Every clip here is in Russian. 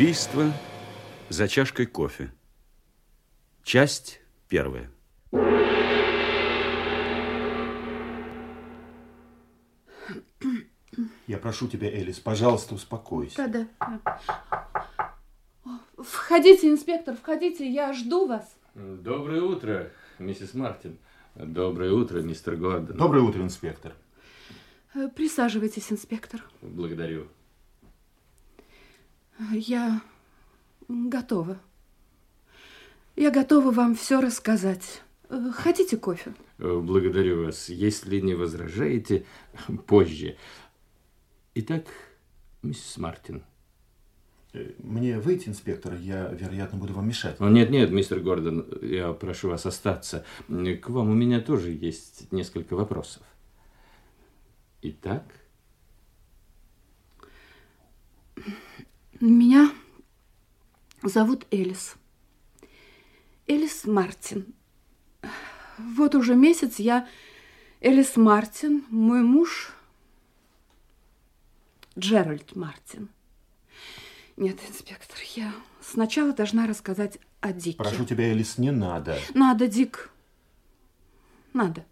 Убийство за чашкой кофе. Часть первая. Я прошу тебя, Элис, пожалуйста, успокойся. Да-да. Входите, инспектор, входите, я жду вас. Доброе утро, миссис Мартин. Доброе утро, мистер Гордон. Доброе утро, инспектор. Э, Присаживайтесь, инспектор. Благодарю. Я готова. Я готова вам все рассказать. Хотите кофе? Благодарю вас. Если не возражаете, позже. Итак, миссис Мартин. Э, Мне выйти, инспектор, я, вероятно, буду вам мешать. Нет, нет, мистер Гордон, я прошу вас остаться. К вам у меня тоже есть несколько вопросов. Итак, Меня зовут Элис. Элис Мартин. Вот уже месяц я Элис Мартин, мой муж Джеральд Мартин. Нет, инспектор, я сначала должна рассказать о Дике. Прошу тебя, Элис, не надо. Надо, Дик. Надо.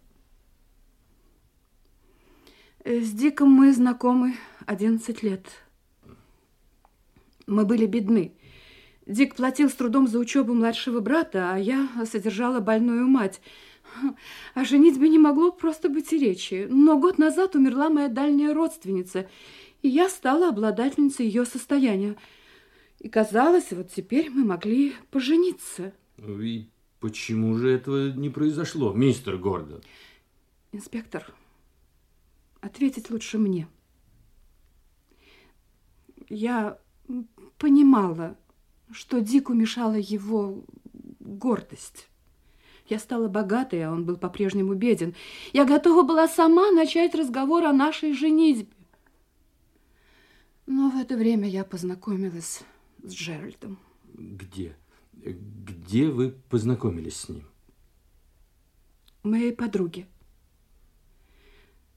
Э, С Диком мы знакомы 11 лет. Мы были бедны. Дик платил с трудом за учебу младшего брата, а я содержала больную мать. О женитьбе не могло просто быть и речи. Но год назад умерла моя дальняя родственница, и я стала обладательницей ее состояния. И казалось, вот теперь мы могли пожениться. и почему же этого не произошло, мистер Гордон? Инспектор, ответить лучше мне. Я понимала, что Дику мешала его гордость. Я стала богатой, а он был по-прежнему беден. Я готова была сама начать разговор о нашей женитьбе. Но в это время я познакомилась с Джеральдом. Где? Где вы познакомились с ним? моей подруги.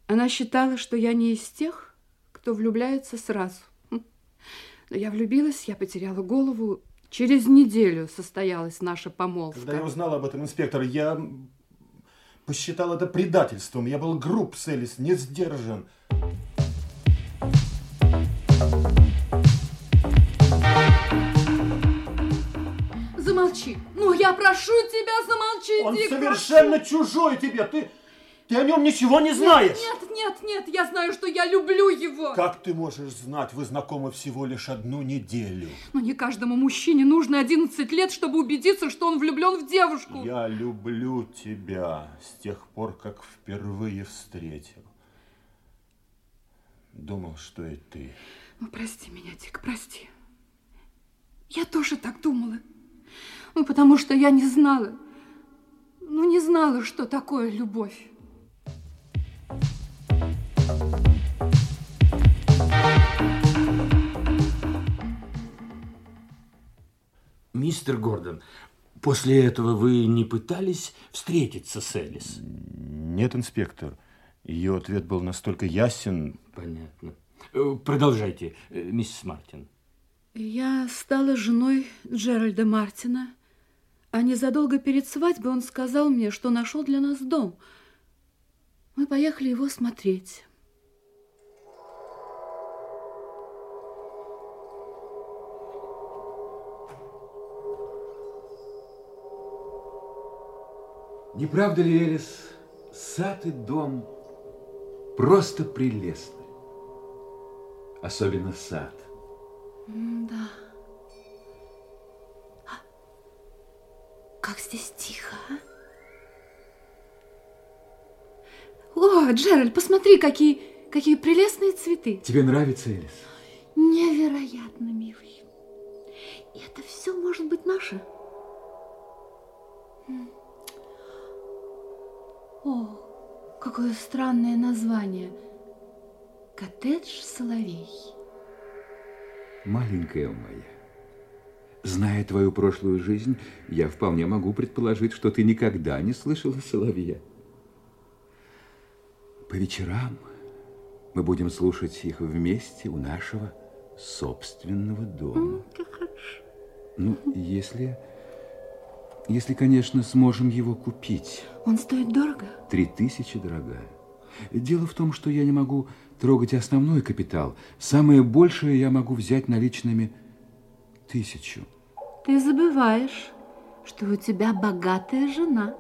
Она считала, что я не из тех, кто влюбляется сразу. Но я влюбилась, я потеряла голову. Через неделю состоялась наша помолвка. Когда я узнал об этом, инспектор, я посчитал это предательством. Я был груб с Элис, не сдержан. Замолчи. Ну, я прошу тебя, замолчи, Он Дик, совершенно чужой тебе. Ты, ты о нем ничего не знаешь. Нет, нет, нет, я знаю, что я люблю его. Как ты можешь знать? Вы знакомы всего лишь одну неделю. Но не каждому мужчине нужно 11 лет, чтобы убедиться, что он влюблен в девушку. Я люблю тебя с тех пор, как впервые встретил. Думал, что и ты. Ну, прости меня, Дик, прости. Я тоже так думала. Ну, потому что я не знала. Ну, не знала, что такое любовь. Мистер Гордон, после этого вы не пытались встретиться с Элис? Нет, инспектор. Ее ответ был настолько ясен. Понятно. Э, Продолжайте, э, миссис Мартин. Я стала женой Джеральда Мартина, а незадолго перед свадьбой он сказал мне, что нашел для нас дом. Мы поехали его смотреть. Не правда ли, Элис, сад и дом просто прелестны? Особенно сад. Да. А, Как здесь тихо, а? О, Джеральд, посмотри, какие, какие прелестные цветы. Тебе нравится, Элис? Невероятно, милый. И это все может быть наше? М. О, какое странное название. Коттедж Соловей. Маленькая моя, зная твою прошлую жизнь, я вполне могу предположить, что ты никогда не слышала соловья. По вечерам мы будем слушать их вместе у нашего собственного дома. Как хорошо. Ну, если... Если, конечно, сможем его купить. Он стоит дорого? Три тысячи, дорогая. Дело в том, что я не могу трогать основной капитал. Самое большее я могу взять наличными тысячу. Ты забываешь, что у тебя богатая жена.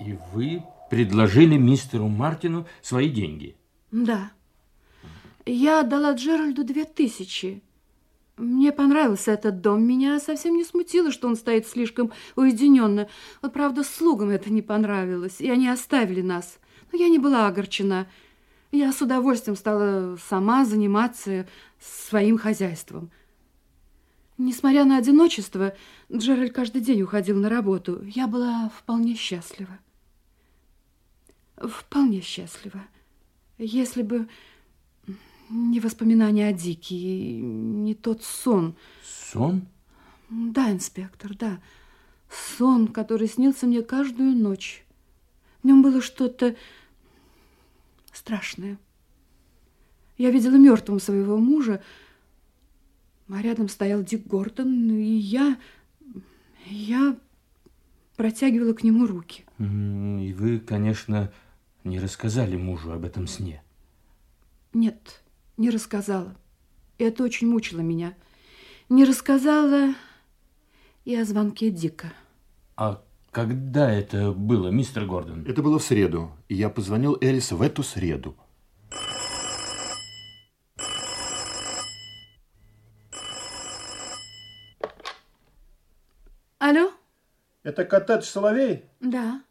И вы предложили мистеру Мартину свои деньги? Да. Я отдала Джеральду две тысячи. Мне понравился этот дом. Меня совсем не смутило, что он стоит слишком уединенно. Вот, правда, слугам это не понравилось, и они оставили нас. Но я не была огорчена. Я с удовольствием стала сама заниматься своим хозяйством. Несмотря на одиночество, Джеральд каждый день уходил на работу. Я была вполне счастлива. Вполне счастлива. Если бы не воспоминания о Дике, не тот сон. Сон? Да, инспектор, да. Сон, который снился мне каждую ночь. В нем было что-то страшное. Я видела мертвым своего мужа, а рядом стоял Дик Гордон, и я... я протягивала к нему руки. И вы, конечно, не рассказали мужу об этом сне? Нет не рассказала. Это очень мучило меня. Не рассказала и о звонке Дика. А когда это было, мистер Гордон? Это было в среду, и я позвонил Элис в эту среду. Алло? Это коттедж Соловей? Да.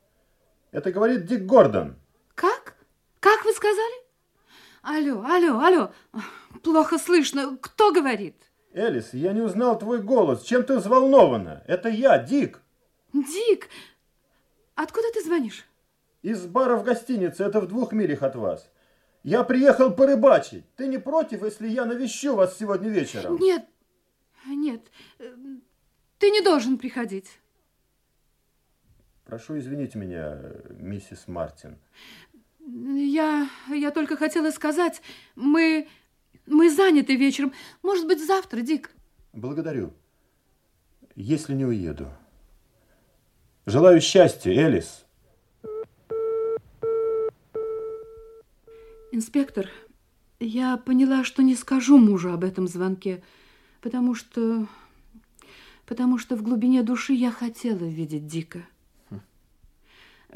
Это говорит Дик Гордон. Как? Как вы сказали? Алло, алло, алло. Плохо слышно. Кто говорит? Элис, я не узнал твой голос. Чем ты взволнована? Это я, Дик. Дик, откуда ты звонишь? Из бара в гостинице. Это в двух милях от вас. Я приехал порыбачить. Ты не против, если я навещу вас сегодня вечером? Нет, нет. Ты не должен приходить. Прошу извинить меня, миссис Мартин. Я, я только хотела сказать, мы, мы заняты вечером. Может быть, завтра, Дик? Благодарю. Если не уеду. Желаю счастья, Элис. Инспектор, я поняла, что не скажу мужу об этом звонке, потому что... потому что в глубине души я хотела видеть Дика.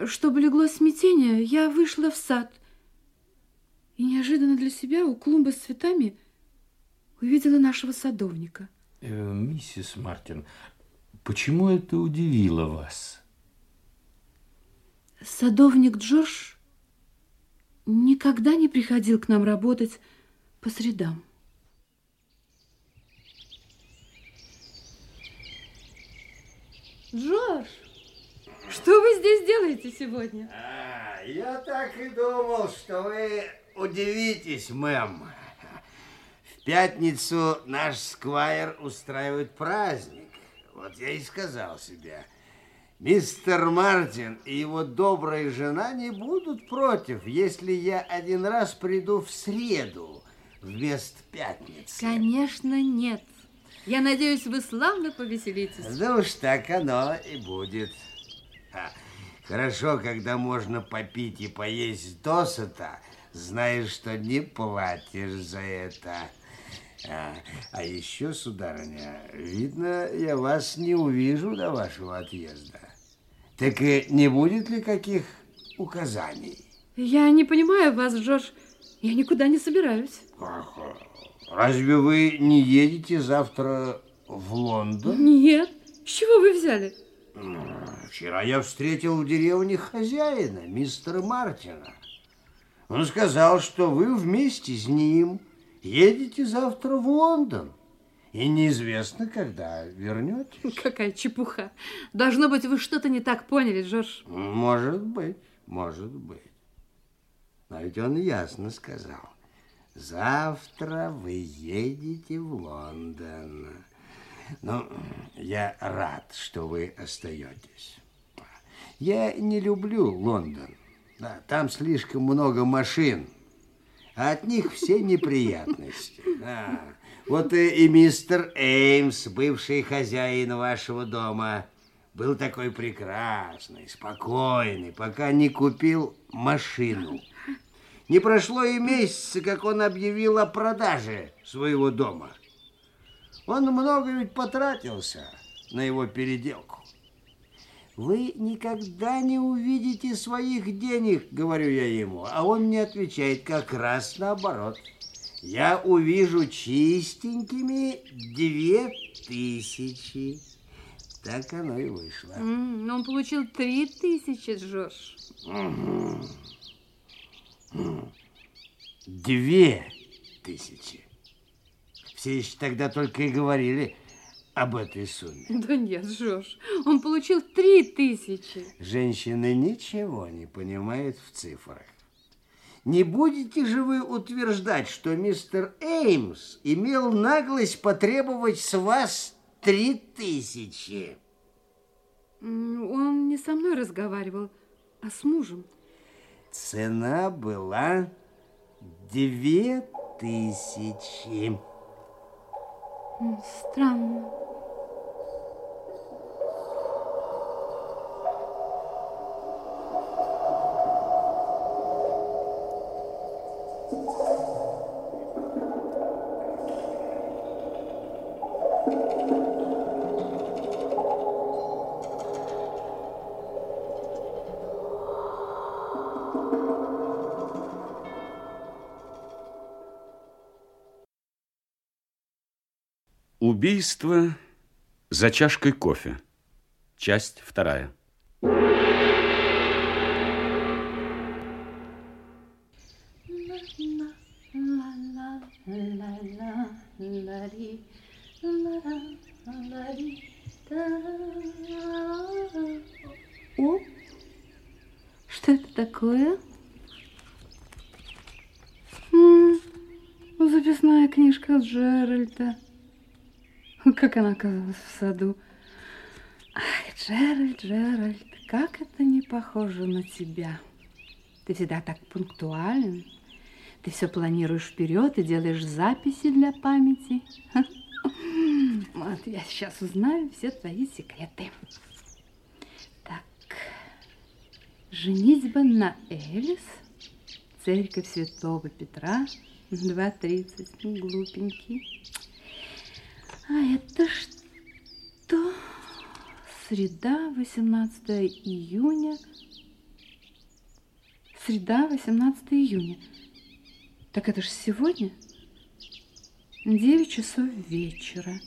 Чтобы легло смятение, я вышла в сад и неожиданно для себя у клумбы с цветами увидела нашего садовника. Э, миссис Мартин, почему это удивило вас? Садовник Джордж никогда не приходил к нам работать по средам. Джордж! Что вы здесь делаете сегодня? А, я так и думал, что вы удивитесь, мэм. В пятницу наш сквайр устраивает праздник. Вот я и сказал себе, мистер Мартин и его добрая жена не будут против, если я один раз приду в среду вместо пятницы. Конечно, нет. Я надеюсь, вы славно повеселитесь. Да уж так оно и будет. Хорошо, когда можно попить и поесть досыта, знаешь, что не платишь за это. А, а еще, сударыня, видно, я вас не увижу до вашего отъезда. Так и не будет ли каких указаний? Я не понимаю вас, Джордж. Я никуда не собираюсь. Разве вы не едете завтра в Лондон? Нет. С чего вы взяли? Вчера я встретил в деревне хозяина, мистера Мартина. Он сказал, что вы вместе с ним едете завтра в Лондон. И неизвестно, когда вернетесь. Какая чепуха. Должно быть, вы что-то не так поняли, Джордж. Может быть, может быть. Но ведь он ясно сказал. Завтра вы едете в Лондон. Ну, я рад, что вы остаетесь. Я не люблю Лондон. Да, там слишком много машин, а от них все неприятности. Да. Вот и, мистер Эймс, бывший хозяин вашего дома, был такой прекрасный, спокойный, пока не купил машину. Не прошло и месяца, как он объявил о продаже своего дома. Он много ведь потратился на его переделку. Вы никогда не увидите своих денег, говорю я ему, а он мне отвечает как раз наоборот. Я увижу чистенькими две тысячи. Так оно и вышло. М, Он получил три тысячи, Жорж. Две тысячи. Все еще тогда только и говорили об этой сумме. Да нет, Жорж, он получил три тысячи. Женщины ничего не понимают в цифрах. Не будете же вы утверждать, что мистер Эймс имел наглость потребовать с вас три тысячи? Он не со мной разговаривал, а с мужем. Цена была две тысячи. М, Странно. Убийство за чашкой кофе. Часть вторая. О, что это такое? М, Записная книжка Джеральда. Она оказалась в саду. Ах, Джеральд, Джеральд, как это не похоже на тебя. Ты всегда так пунктуален. Ты все планируешь вперед и делаешь записи для памяти. Вот я сейчас узнаю все твои секреты. Так, женитьба на Элис, церковь Святого Петра, 2.30, глупенький. А это что? Среда, 18 июня. Среда, 18 июня. Так это же сегодня? 9 часов вечера.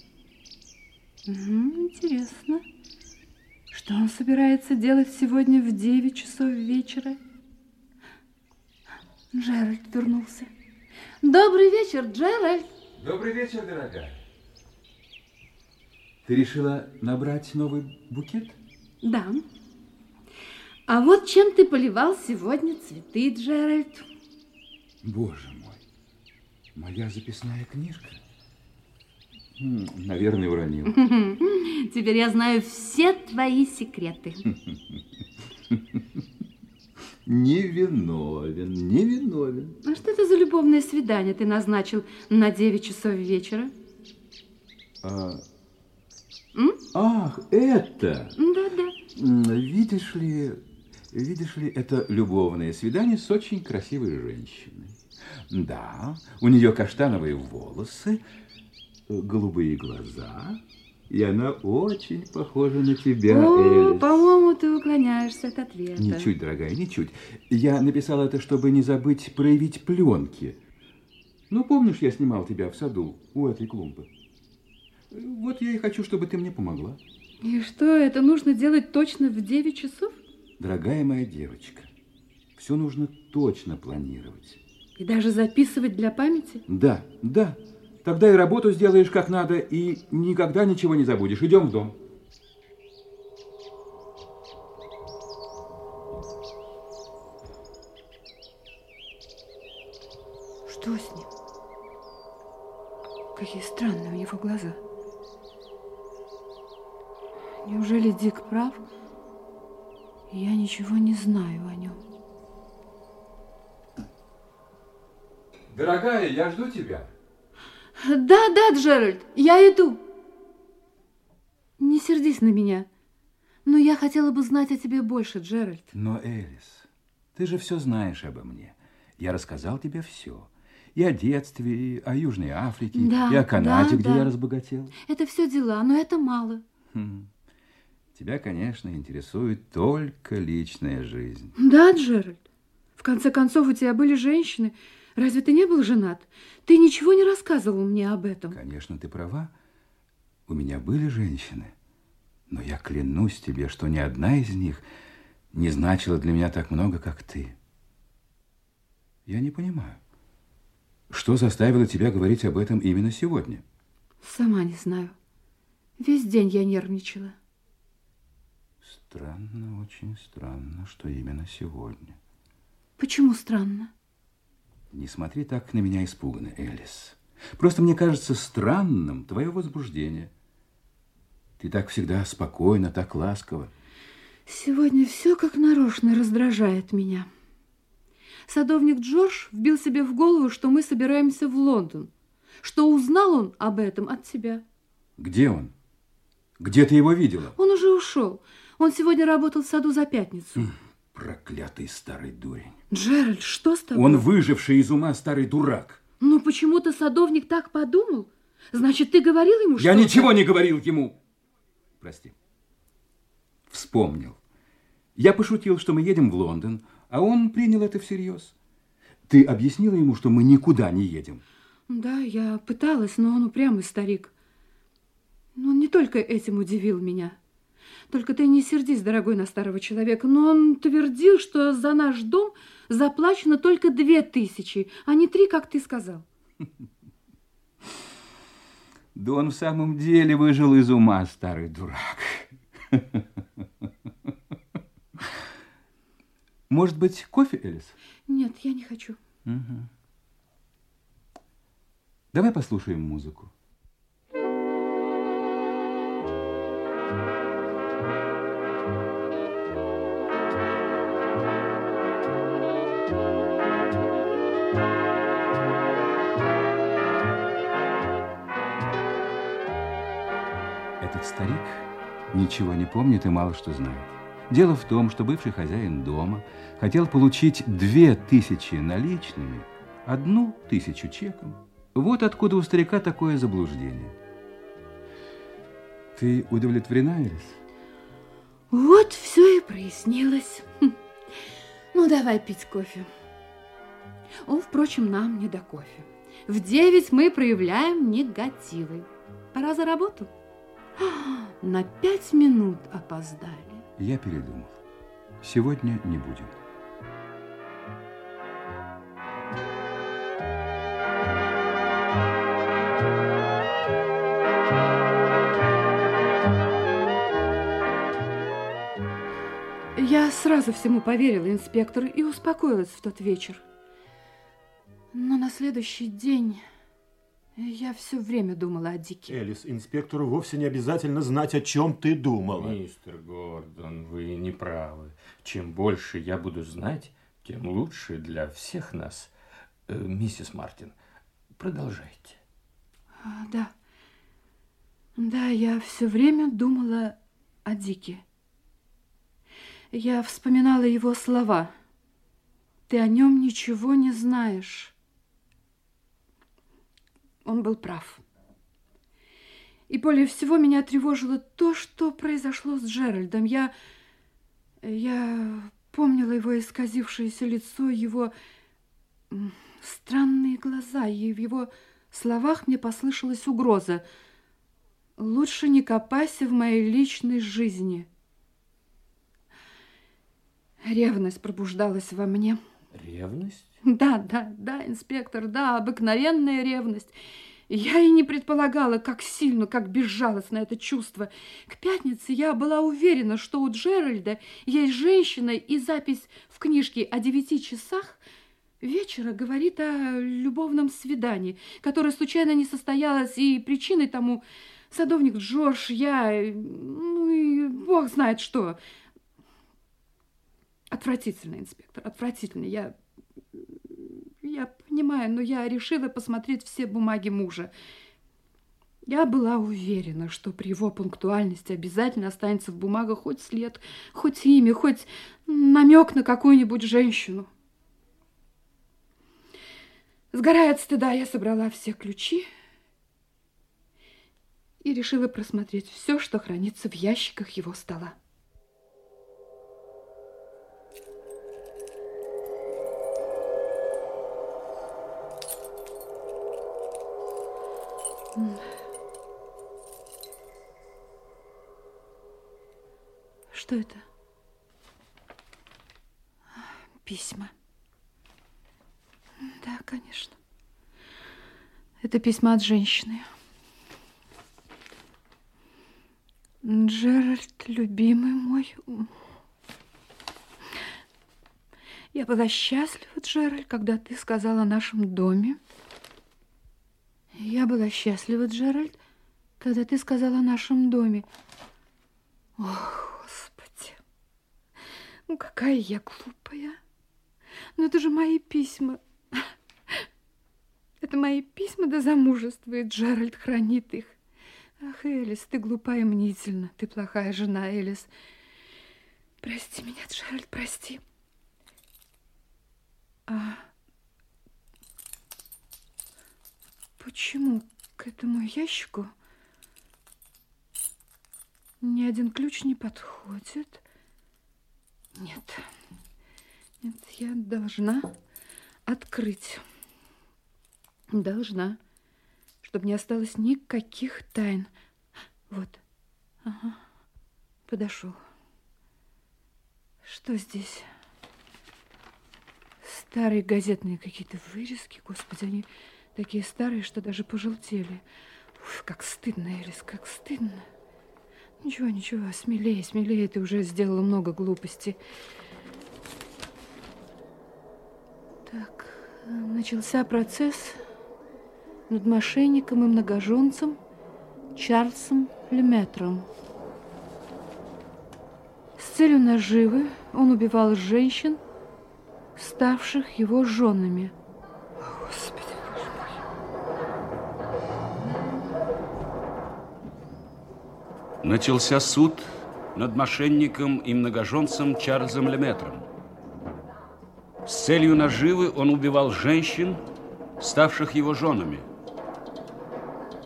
Мгм, интересно. Что он собирается делать сегодня в 9 часов вечера? Джеральд вернулся. Добрый вечер, Джеральд. Добрый вечер, дорогая. Ты решила набрать новый букет? Да. А вот чем ты поливал сегодня цветы, Джеральд? Боже мой, моя записная книжка. М, Наверное, уронил. Теперь я знаю все твои секреты. Невиновен, невиновен. А что это за любовное свидание ты назначил на 9 часов вечера? А, М? Ах, это! Да-да. Видишь ли, видишь ли, это любовное свидание с очень красивой женщиной. Да, у нее каштановые волосы, э, голубые глаза, и она очень похожа на тебя, О, по-моему, ты уклоняешься от ответа. Ничуть, дорогая, ничуть. Я написал это, чтобы не забыть проявить пленки. Ну, помнишь, я снимал тебя в саду у этой клумбы? Вот я и хочу, чтобы ты мне помогла. И что, это нужно делать точно в 9 часов? Дорогая моя девочка, все нужно точно планировать. И даже записывать для памяти? Да, да. Тогда и работу сделаешь как надо, и никогда ничего не забудешь. Идем в дом. Что с ним? Какие странные у него глаза. Неужели Дик прав? Я ничего не знаю о нем. Дорогая, я жду тебя. Да, да, Джеральд, я иду. Не сердись на меня. Но я хотела бы знать о тебе больше, Джеральд. Но, Элис, ты же все знаешь обо мне. Я рассказал тебе все. И о детстве, и о Южной Африке, да, и о Канаде, да, где да. я разбогател. Это все дела, но это мало. Хм. Тебя, конечно, интересует только личная жизнь. Да, Джеральд. В конце концов, у тебя были женщины. Разве ты не был женат? Ты ничего не рассказывал мне об этом. Конечно, ты права. У меня были женщины. Но я клянусь тебе, что ни одна из них не значила для меня так много, как ты. Я не понимаю, что заставило тебя говорить об этом именно сегодня? Сама не знаю. Весь день я нервничала. Странно, очень странно, что именно сегодня. Почему странно? Не смотри так на меня испуганно, Элис. Просто мне кажется странным твое возбуждение. Ты так всегда спокойно, так ласково. Сегодня все как нарочно раздражает меня. Садовник Джордж вбил себе в голову, что мы собираемся в Лондон. Что узнал он об этом от тебя. Где он? Где ты его видела? Он уже ушел. Он сегодня работал в саду за пятницу. Проклятый старый дурень. Джеральд, что с тобой? Он выживший из ума старый дурак. Ну, почему-то садовник так подумал. Значит, ты говорил ему Я что-то? ничего не говорил ему. Прости. Вспомнил. Я пошутил, что мы едем в Лондон, а он принял это всерьез. Ты объяснила ему, что мы никуда не едем? Да, я пыталась, но он упрямый старик. Но он не только этим удивил меня. Только ты не сердись, дорогой, на старого человека, но он твердил, что за наш дом заплачено только две тысячи, а не три, как ты сказал. Да он в самом деле выжил из ума, старый дурак. Может быть, кофе, Элис? Нет, я не хочу. Давай послушаем музыку. Этот старик ничего не помнит и мало что знает. Дело в том, что бывший хозяин дома хотел получить две тысячи наличными, одну тысячу чеком. Вот откуда у старика такое заблуждение. Ты удовлетворена, Элис? Вот все и прояснилось. Хм. Ну, давай пить кофе. О, впрочем, нам не до кофе. В девять мы проявляем негативы. Пора за работу. На пять минут опоздали. Я передумал. Сегодня не будем. Я сразу всему поверила, инспектор, и успокоилась в тот вечер. Но на следующий день я все время думала о Дике. Элис, инспектору вовсе не обязательно знать, о чем ты думала. Мистер Гордон, вы не правы. Чем больше я буду знать, тем лучше для всех нас. Э, Миссис Мартин, продолжайте. А, да. Да, я все время думала о Дике. Я вспоминала его слова. Ты о нем ничего не знаешь. Он был прав. И более всего меня тревожило то, что произошло с Джеральдом. Я, я помнила его исказившееся лицо, его странные глаза, и в его словах мне послышалась угроза. Лучше не копайся в моей личной жизни. Ревность пробуждалась во мне. Ревность? Да, да, да, инспектор, да, обыкновенная ревность. Я и не предполагала, как сильно, как безжалостно это чувство. К пятнице я была уверена, что у Джеральда есть женщина, и запись в книжке о девяти часах вечера говорит о любовном свидании, которое случайно не состоялось, и причиной тому садовник Джордж, я, ну и бог знает что. Отвратительно, инспектор, отвратительно. Я, я понимаю. но я решила посмотреть все бумаги мужа. Я была уверена, что при его пунктуальности обязательно останется в бумагах хоть след, хоть имя, хоть намек на какую-нибудь женщину. Сгорая от стыда, я собрала все ключи и решила просмотреть все, что хранится в ящиках его стола. Что это? Письма. Да, конечно. Это письма от женщины. Джеральд, любимый мой, я была счастлива, Джеральд, когда ты сказал о нашем доме. Я была счастлива, Джеральд, когда ты сказал о нашем доме. Ох, ну, какая я глупая. Но это же мои письма. Это мои письма до замужества, и Джеральд хранит их. Ах, Элис, ты глупая и мнительна. Ты плохая жена, Элис. Прости меня, Джеральд, прости. А почему к этому ящику ни один ключ не подходит? Нет, нет, я должна открыть. Должна, чтобы не осталось никаких тайн. Вот, ага, подошел. Что здесь? Старые газетные какие-то вырезки, господи, они такие старые, что даже пожелтели. Уф, как стыдно, Элис, как стыдно. Ничего, ничего, смелее, смелее, ты уже сделала много глупостей. Так, начался процесс над мошенником и многоженцем Чарльзом Леметром. С целью наживы он убивал женщин, ставших его женами. Начался суд над мошенником и многоженцем Чарльзом Леметром. С целью наживы он убивал женщин, ставших его женами.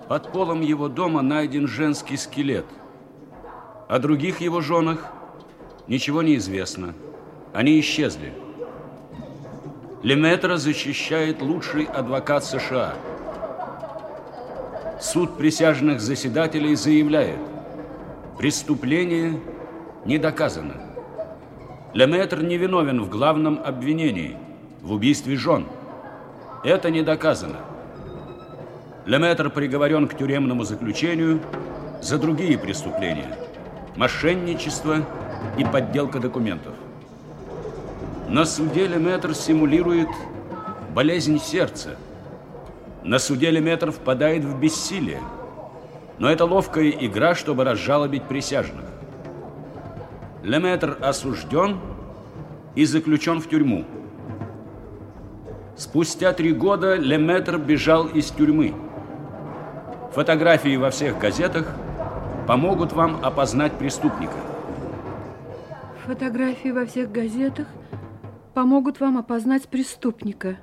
Под полом его дома найден женский скелет. О других его женах ничего не известно. Они исчезли. Леметра защищает лучший адвокат США. Суд присяжных заседателей заявляет, Преступление не доказано. Леметр не виновен в главном обвинении – в убийстве жен. Это не доказано. Леметр приговорен к тюремному заключению за другие преступления – мошенничество и подделка документов. На суде Леметр симулирует болезнь сердца. На суде Леметр впадает в бессилие – но это ловкая игра, чтобы разжалобить присяжных. Леметр осужден и заключен в тюрьму. Спустя три года Леметр бежал из тюрьмы. Фотографии во всех газетах помогут вам опознать преступника. Фотографии во всех газетах помогут вам опознать преступника.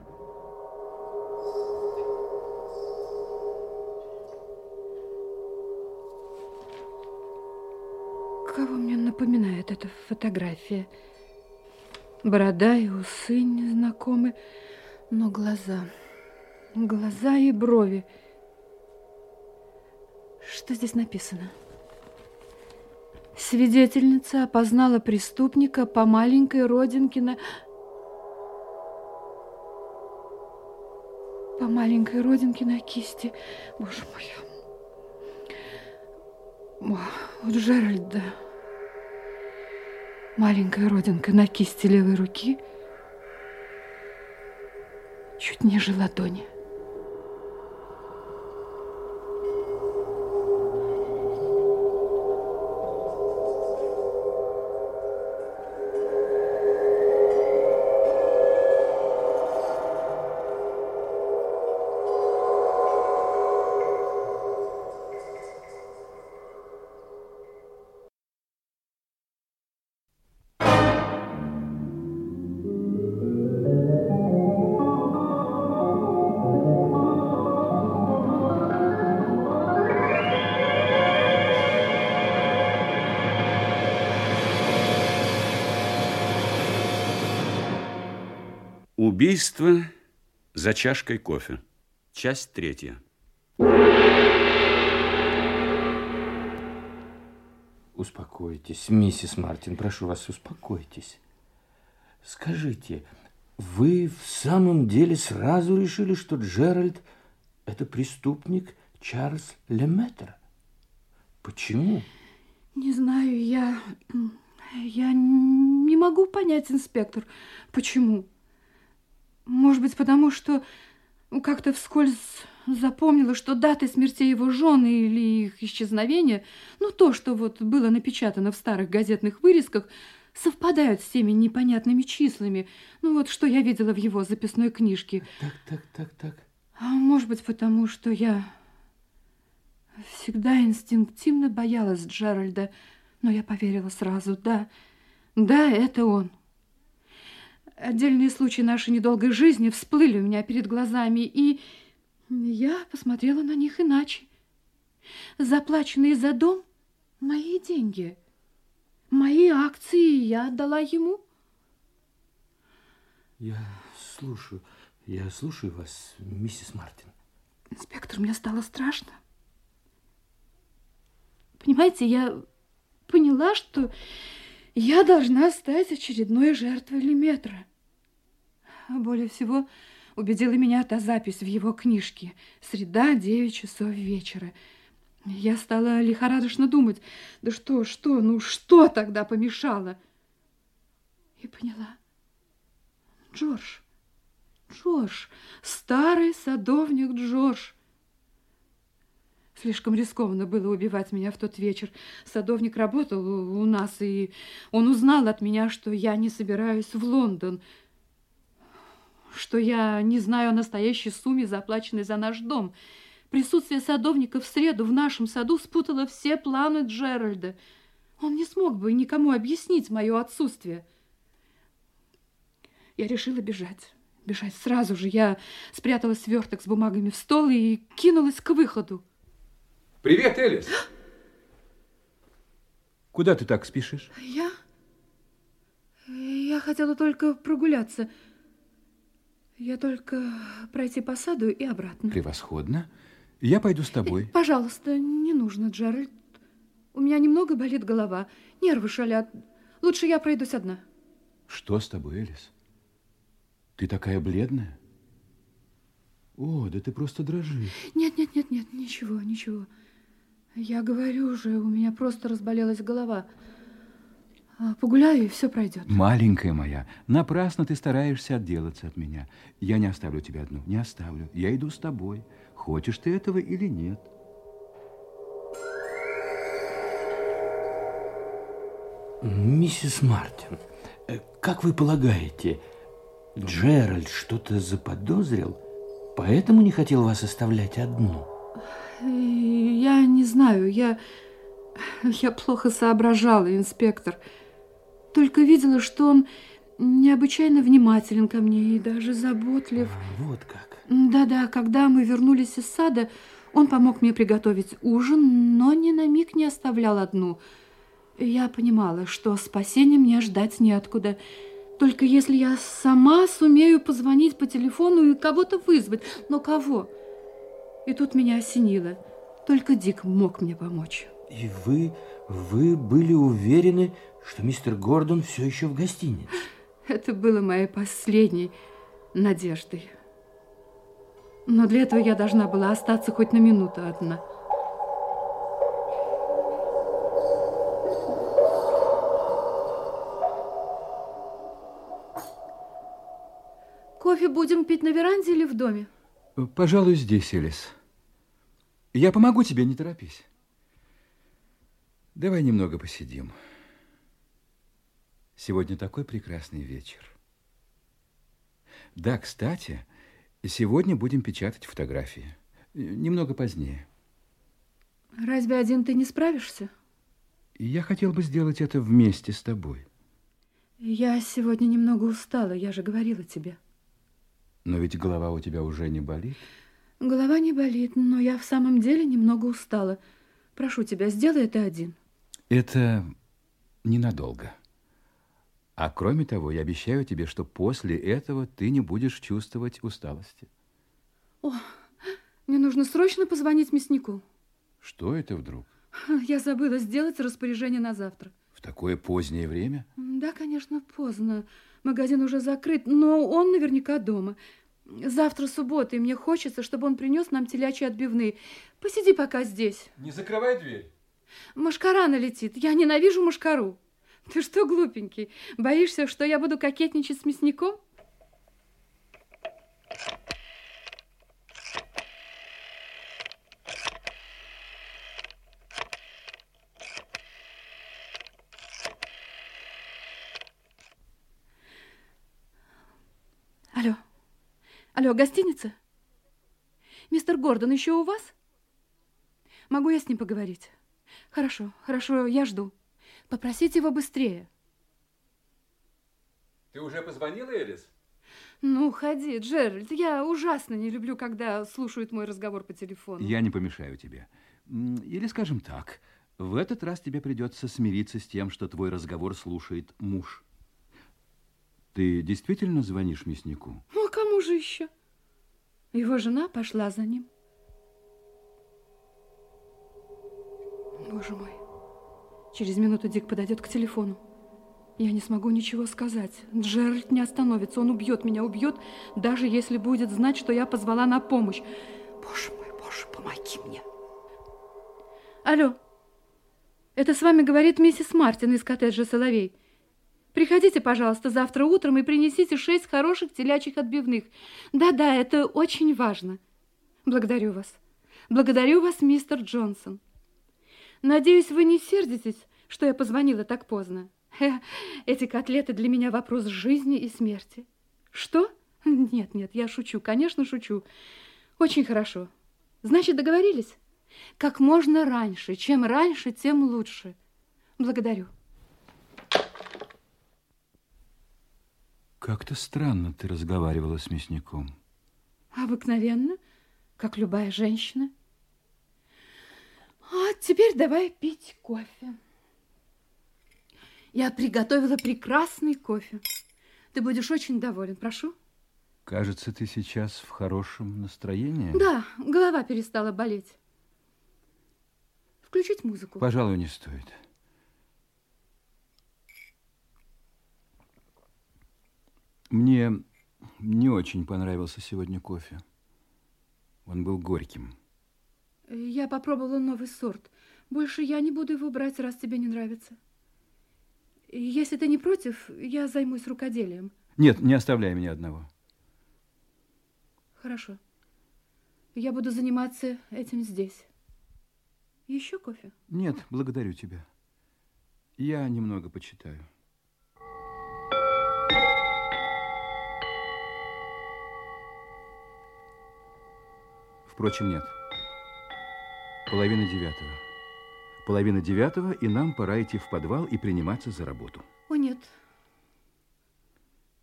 Напоминает эта фотография? Борода и усы незнакомы, но глаза, глаза и брови. Что здесь написано? Свидетельница опознала преступника по маленькой родинке на... По маленькой родинке на кисти. Боже мой. О, вот Джеральда. Маленькая родинка на кисти левой руки, чуть ниже ладони. Убийство за чашкой кофе. Часть третья. Успокойтесь, миссис Мартин, прошу вас, успокойтесь. Скажите, вы в самом деле сразу решили, что Джеральд – это преступник Чарльз Леметр? Почему? Не знаю, я... Я не могу понять, инспектор, почему. Может быть, потому что как-то вскользь запомнила, что даты смерти его жены или их исчезновения, ну, то, что вот было напечатано в старых газетных вырезках, совпадают с теми непонятными числами. Ну, вот что я видела в его записной книжке. Так, так, так, так. А может быть, потому что я всегда инстинктивно боялась Джеральда, но я поверила сразу, да, да, это он. Отдельные случаи нашей недолгой жизни всплыли у меня перед глазами, и я посмотрела на них иначе. Заплаченные за дом – мои деньги. Мои акции я отдала ему. Я слушаю, я слушаю вас, миссис Мартин. Инспектор, мне стало страшно. Понимаете, я поняла, что я должна стать очередной жертвой Леметра. Более всего убедила меня та запись в его книжке «Среда, 9 часов вечера». Я стала лихорадочно думать, да что, что, ну что тогда помешало? И поняла. Джордж, Джордж, старый садовник Джордж. Слишком рискованно было убивать меня в тот вечер. Садовник работал у нас, и он узнал от меня, что я не собираюсь в Лондон, что я не знаю о настоящей сумме, заплаченной за наш дом. Присутствие садовника в среду в нашем саду спутало все планы Джеральда. Он не смог бы никому объяснить мое отсутствие. Я решила бежать. Бежать сразу же. Я спрятала сверток с бумагами в стол и кинулась к выходу. Привет, Элис. Куда ты так спешишь? Я? Я хотела только прогуляться. Я только пройти по саду и обратно. Превосходно. Я пойду с тобой. Пожалуйста, не нужно, Джеральд. У меня немного болит голова. Нервы шалят. Лучше я пройдусь одна. Что с тобой, Элис? Ты такая бледная? О, да ты просто дрожишь. Нет, нет, нет, нет, ничего, ничего. Я говорю же, у меня просто разболелась голова. А, погуляю, и все пройдет. Маленькая моя, напрасно ты стараешься отделаться от меня. Я не оставлю тебя одну, не оставлю. Я иду с тобой. Хочешь ты этого или нет? Миссис Мартин, э, как вы полагаете, Джеральд что-то заподозрил, поэтому не хотел вас оставлять одну? Я не знаю, я... Я плохо соображала, инспектор. Только видела, что он необычайно внимателен ко мне и даже заботлив. А, вот как. Да-да, когда мы вернулись из сада, он помог мне приготовить ужин, но ни на миг не оставлял одну. Я понимала, что спасения мне ждать неоткуда. Только если я сама сумею позвонить по телефону и кого-то вызвать. Но кого? И тут меня осенило. Только Дик мог мне помочь. И вы, вы были уверены, что мистер Гордон все еще в гостинице? Это было моей последней надеждой. Но для этого я должна была остаться хоть на минуту одна. Кофе будем пить на веранде или в доме? Пожалуй, здесь, Элис. Я помогу тебе, не торопись. Давай немного посидим. Сегодня такой прекрасный вечер. Да, кстати, сегодня будем печатать фотографии. Немного позднее. Разве один ты не справишься? Я хотел бы сделать это вместе с тобой. Я сегодня немного устала, я же говорила тебе. Но ведь голова у тебя уже не болит? Голова не болит, но я в самом деле немного устала. Прошу тебя, сделай это один. Это ненадолго. А кроме того, я обещаю тебе, что после этого ты не будешь чувствовать усталости. О, мне нужно срочно позвонить мяснику. Что это вдруг? Я забыла сделать распоряжение на завтра. В такое позднее время? Да, конечно, поздно. Магазин уже закрыт, но он наверняка дома. Завтра суббота, и мне хочется, чтобы он принес нам телячьи отбивные. Посиди пока здесь. Не закрывай дверь. Машкара налетит. Я ненавижу машкару. Ты что, глупенький, боишься, что я буду кокетничать с мясником? Алло. Алло, гостиница? Мистер Гордон еще у вас? Могу я с ним поговорить? Хорошо, хорошо, я жду. Попросите его быстрее. Ты уже позвонила, Элис? Ну, ходи, Джеральд. Я ужасно не люблю, когда слушают мой разговор по телефону. Я не помешаю тебе. Или, скажем так, в этот раз тебе придется смириться с тем, что твой разговор слушает муж. Ты действительно звонишь мяснику? Ну, а кому же еще? Его жена пошла за ним. Боже мой. Через минуту Дик подойдет к телефону. Я не смогу ничего сказать. Джеральд не остановится. Он убьет меня, убьет, даже если будет знать, что я позвала на помощь. Боже мой, боже, помоги мне. Алло. Это с вами говорит миссис Мартин из коттеджа «Соловей». Приходите, пожалуйста, завтра утром и принесите шесть хороших телячьих отбивных. Да-да, это очень важно. Благодарю вас. Благодарю вас, мистер Джонсон. Надеюсь, вы не сердитесь, что я позвонила так поздно. Эти котлеты для меня вопрос жизни и смерти. Что? Нет, нет, я шучу, конечно, шучу. Очень хорошо. Значит, договорились? Как можно раньше. Чем раньше, тем лучше. Благодарю. Как-то странно ты разговаривала с мясником. Обыкновенно, как любая женщина. Теперь давай пить кофе. Я приготовила прекрасный кофе. Ты будешь очень доволен, прошу. Кажется, ты сейчас в хорошем настроении. Да, голова перестала болеть. Включить музыку? Пожалуй, не стоит. Мне не очень понравился сегодня кофе. Он был горьким. Я попробовала новый сорт. Больше я не буду его брать, раз тебе не нравится. Если ты не против, я займусь рукоделием. Нет, не оставляй меня одного. Хорошо. Я буду заниматься этим здесь. Еще кофе? Нет, благодарю тебя. Я немного почитаю. Впрочем, нет. Половина девятого. Половина девятого, и нам пора идти в подвал и приниматься за работу. О, нет.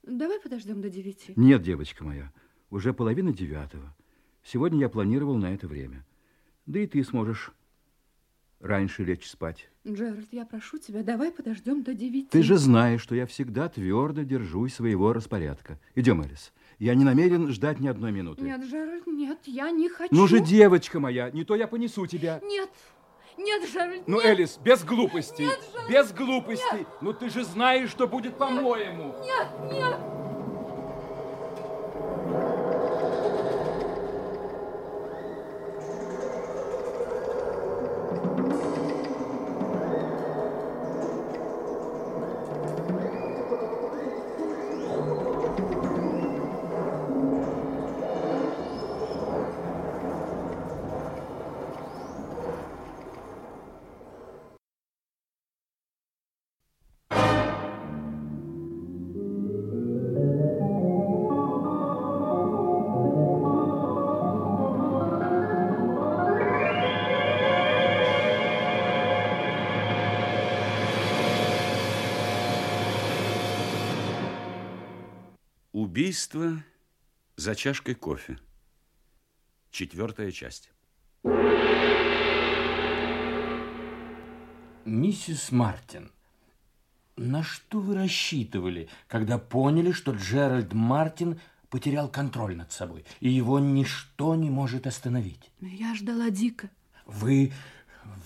Давай подождем до девяти. Нет, девочка моя, уже половина девятого. Сегодня я планировал на это время. Да и ты сможешь раньше лечь спать. Джеральд, я прошу тебя, давай подождем до девяти. Ты же знаешь, что я всегда твердо держусь своего распорядка. Идем, Элис. Я не намерен ждать ни одной минуты. Нет, Джеральд, нет, я не хочу. Ну же, девочка моя, не то я понесу тебя. Нет, нет, Джеральд, Ну, нет. Элис, без глупостей. Нет, Джеральд, без глупостей. Ну, ты же знаешь, что будет по-моему. Нет, нет. Убийство за чашкой кофе. Четвертая часть. Миссис Мартин, на что вы рассчитывали, когда поняли, что Джеральд Мартин потерял контроль над собой, и его ничто не может остановить? Я ждала Дика. Вы,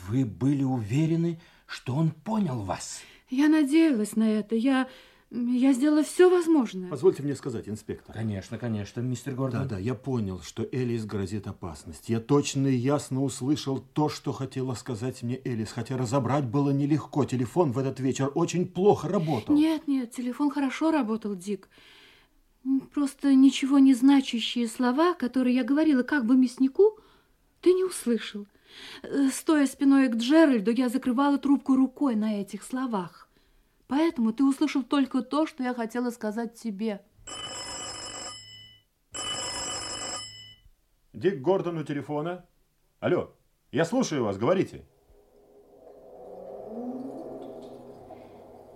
вы были уверены, что он понял вас? Я надеялась на это. Я, я сделала все возможное. Позвольте мне сказать, инспектор. Конечно, конечно, мистер Гордон. Да, да, я понял, что Элис грозит опасность. Я точно и ясно услышал то, что хотела сказать мне Элис, хотя разобрать было нелегко. Телефон в этот вечер очень плохо работал. Нет, нет, телефон хорошо работал, Дик. Просто ничего не значащие слова, которые я говорила как бы мяснику, ты не услышал. Э, стоя спиной к Джеральду, я закрывала трубку рукой на этих словах. Поэтому ты услышал только то, что я хотела сказать тебе. Дик Гордон у телефона. Алло, я слушаю вас, говорите.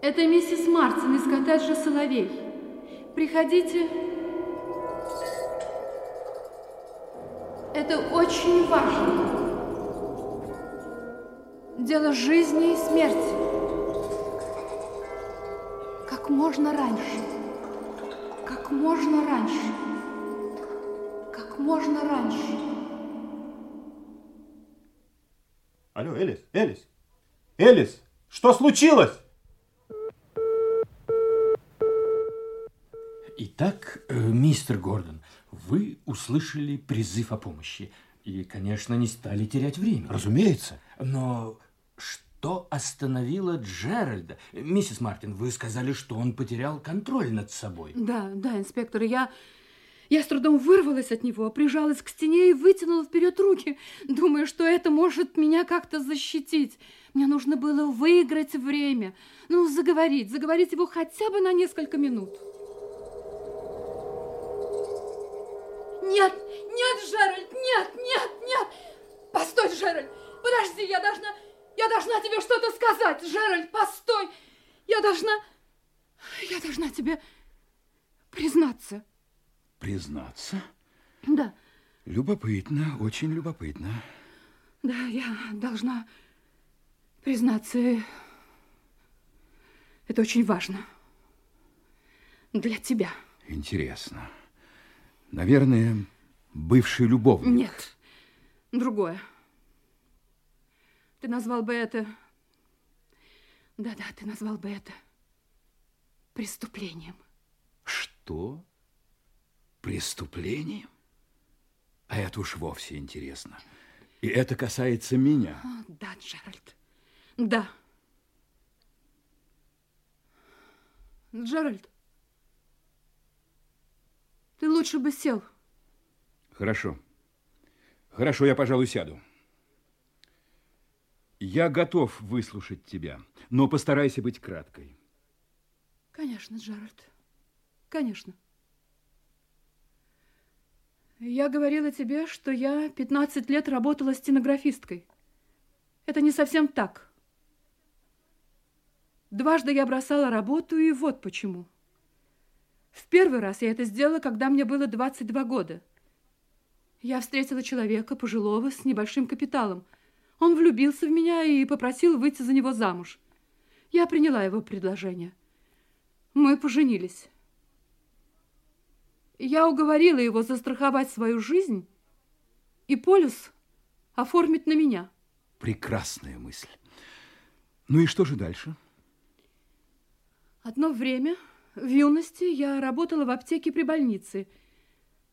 Это миссис Мартин из коттеджа «Соловей». Приходите. Это очень важно. Дело жизни и смерти. Как можно раньше. Как можно раньше. Как можно раньше. Алло, Элис, Элис, Элис, что случилось? Итак, э, мистер Гордон, вы услышали призыв о помощи и, конечно, не стали терять время. Разумеется. Но что остановило Джеральда? Миссис Мартин, вы сказали, что он потерял контроль над собой. Да, да, инспектор, я... Я с трудом вырвалась от него, прижалась к стене и вытянула вперед руки, думая, что это может меня как-то защитить. Мне нужно было выиграть время, ну, заговорить, заговорить его хотя бы на несколько минут. Нет, нет, Джеральд, нет, нет, нет! Постой, Джеральд! Подожди, я должна... Я должна тебе что-то сказать! Джеральд, постой! Я должна... Я должна тебе признаться. Признаться? Да. Любопытно, очень любопытно. Да, я должна признаться. Это очень важно. Для тебя. Интересно. Наверное, бывший любовник. Нет, другое. Ты назвал бы это... Да-да, ты назвал бы это преступлением. Что? Преступлением? А это уж вовсе интересно. И это касается меня. О, да, Джеральд. Да. Джеральд, ты лучше бы сел. Хорошо. Хорошо, я, пожалуй, сяду. Я готов выслушать тебя, но постарайся быть краткой. Конечно, Джеральд. Конечно. Я говорила тебе, что я 15 лет работала стенографисткой. Это не совсем так. Дважды я бросала работу, и вот почему. В первый раз я это сделала, когда мне было 22 года. Я встретила человека пожилого с небольшим капиталом. Он влюбился в меня и попросил выйти за него замуж. Я приняла его предложение. Мы поженились. Я уговорила его застраховать свою жизнь и полюс оформить на меня. Прекрасная мысль. Ну и что же дальше? Одно время, в юности, я работала в аптеке при больнице.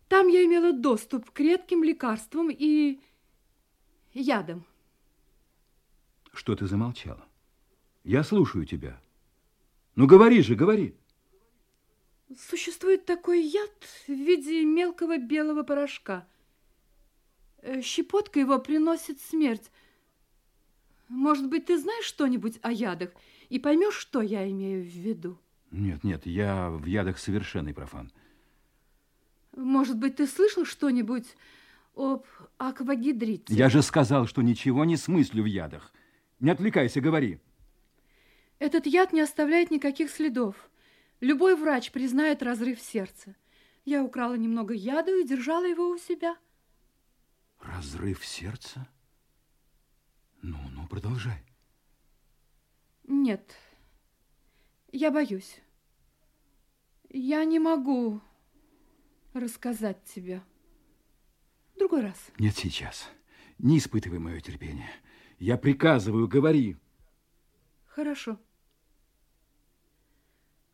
Там я имела доступ к редким лекарствам и ядам. Что ты замолчала? Я слушаю тебя. Ну, говори же, говори. Существует такой яд в виде мелкого белого порошка. Э, щепотка его приносит смерть. Может быть, ты знаешь что-нибудь о ядах и поймешь, что я имею в виду? Нет, нет, я в ядах совершенный профан. Может быть, ты слышал что-нибудь об аквагидрите? Я же сказал, что ничего не смыслю в ядах. Не отвлекайся, говори. Этот яд не оставляет никаких следов. Любой врач признает разрыв сердца. Я украла немного яда и держала его у себя. Разрыв сердца? Ну, ну, продолжай. Нет. Я боюсь. Я не могу рассказать тебе. Другой раз. Нет, сейчас. Не испытывай мое терпение. Я приказываю, говори. Хорошо.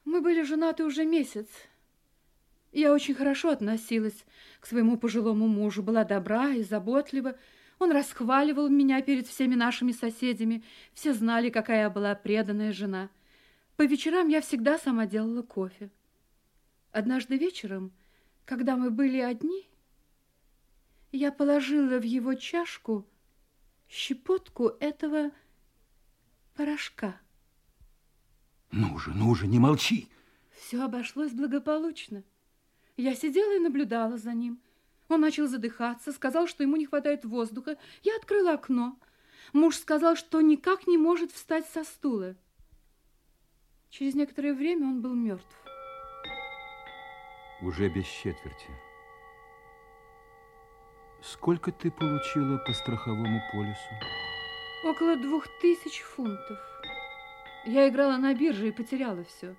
Мы были женаты уже месяц. Я очень хорошо относилась к своему пожилому мужу, была добра и заботлива. Он расхваливал меня перед всеми нашими соседями. Все знали, какая я была преданная жена. По вечерам я всегда сама делала кофе. Однажды вечером, когда мы были одни, я положила в его чашку щепотку этого порошка. Ну же, ну же, не молчи. Все обошлось благополучно. Я сидела и наблюдала за ним. Он начал задыхаться, сказал, что ему не хватает воздуха. Я открыла окно. Муж сказал, что никак не может встать со стула. Через некоторое время он был мертв. Уже без четверти. Сколько ты получила по страховому полису? Около двух тысяч фунтов. Я играла на бирже и потеряла все.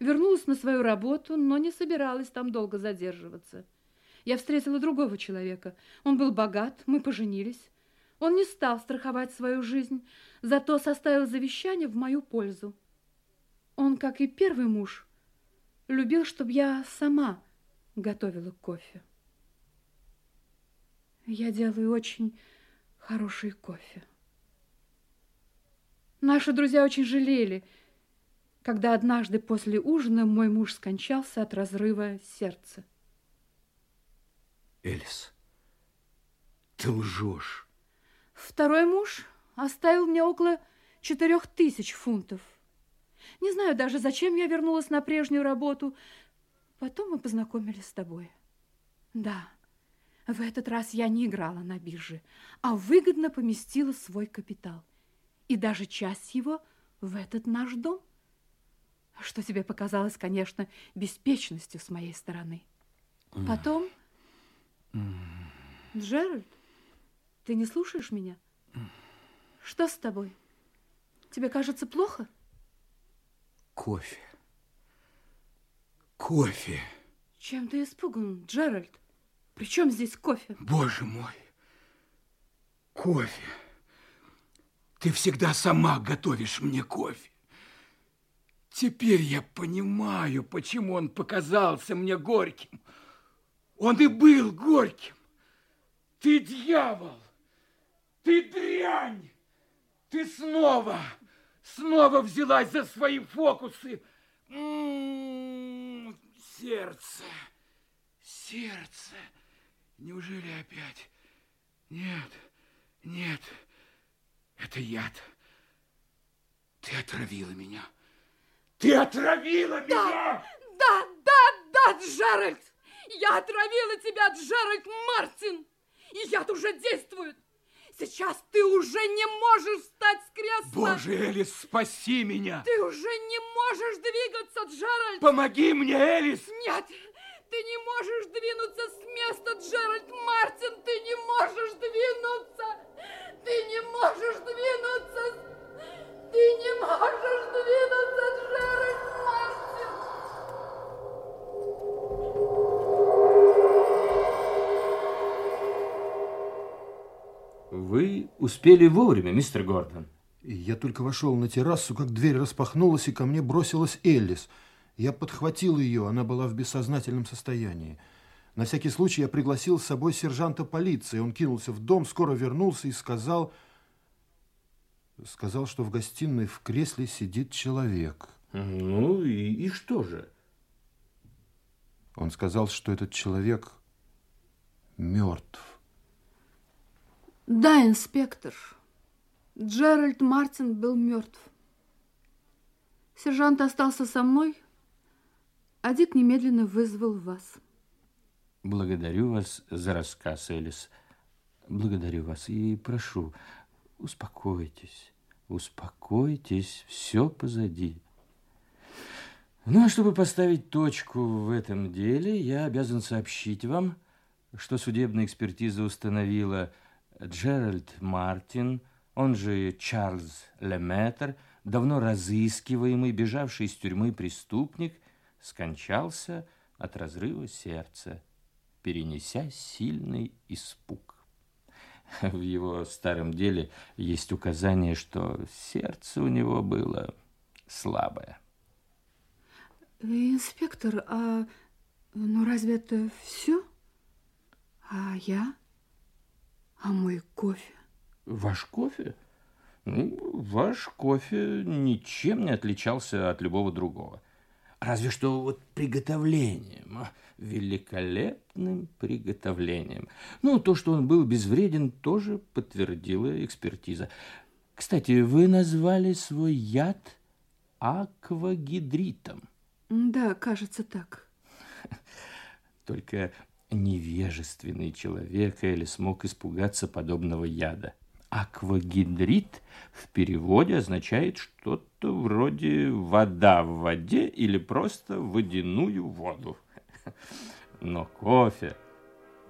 Вернулась на свою работу, но не собиралась там долго задерживаться. Я встретила другого человека. Он был богат, мы поженились. Он не стал страховать свою жизнь, зато составил завещание в мою пользу. Он, как и первый муж, любил, чтобы я сама готовила кофе. Я делаю очень хороший кофе. Наши друзья очень жалели, когда однажды после ужина мой муж скончался от разрыва сердца. Элис, ты лжешь. Второй муж оставил мне около четырех тысяч фунтов. Не знаю даже, зачем я вернулась на прежнюю работу. Потом мы познакомились с тобой. Да, в этот раз я не играла на бирже, а выгодно поместила свой капитал. И даже часть его в этот наш дом – что тебе показалось, конечно, беспечностью с моей стороны. Потом... Джеральд, ты не слушаешь меня? Что с тобой? Тебе кажется плохо? Кофе. Кофе. Чем ты испуган, Джеральд? При чем здесь кофе? Боже мой. Кофе. Ты всегда сама готовишь мне кофе. Теперь я понимаю, почему он показался мне горьким. Он и был горьким. Ты дьявол, ты дрянь, ты снова, снова взялась за свои фокусы. М -м -м, сердце, сердце, неужели опять? Нет, нет, это яд. Ты отравила меня. Ты отравила меня! Да, да, да, да, Джеральд! Я отравила тебя, Джеральд Мартин! И яд уже действует! Сейчас ты уже не можешь встать с кресла! Боже, Элис, спаси меня! Ты уже не можешь двигаться, Джеральд! Помоги мне, Элис! Нет, ты не можешь двинуться с места, Джеральд Мартин! Ты не можешь двинуться! Ты не можешь двинуться! Ты не можешь двинуться, Джеральд Мартин! Вы успели вовремя, мистер Гордон. Я только вошел на террасу, как дверь распахнулась, и ко мне бросилась Эллис. Я подхватил ее, она была в бессознательном состоянии. На всякий случай я пригласил с собой сержанта полиции. Он кинулся в дом, скоро вернулся и сказал сказал, что в гостиной в кресле сидит человек. Ну и, и что же? Он сказал, что этот человек мертв. Да, инспектор. Джеральд Мартин был мертв. Сержант остался со мной, а Дик немедленно вызвал вас. Благодарю вас за рассказ, Элис. Благодарю вас и прошу, Успокойтесь, успокойтесь, все позади. Ну, а чтобы поставить точку в этом деле, я обязан сообщить вам, что судебная экспертиза установила Джеральд Мартин, он же Чарльз Леметр, давно разыскиваемый, бежавший из тюрьмы преступник скончался от разрыва сердца, перенеся сильный испуг. В его старом деле есть указание, что сердце у него было слабое. Инспектор, а ну разве это все? А я? А мой кофе? Ваш кофе? Ну, ваш кофе ничем не отличался от любого другого. Разве что вот приготовлением, а, великолепным приготовлением. Ну, то, что он был безвреден, тоже подтвердила экспертиза. Кстати, вы назвали свой яд аквагидритом. Да, кажется так. Только невежественный человек или смог испугаться подобного яда. Аквагидрит в переводе означает что-то вроде вода в воде или просто водяную воду. Но кофе,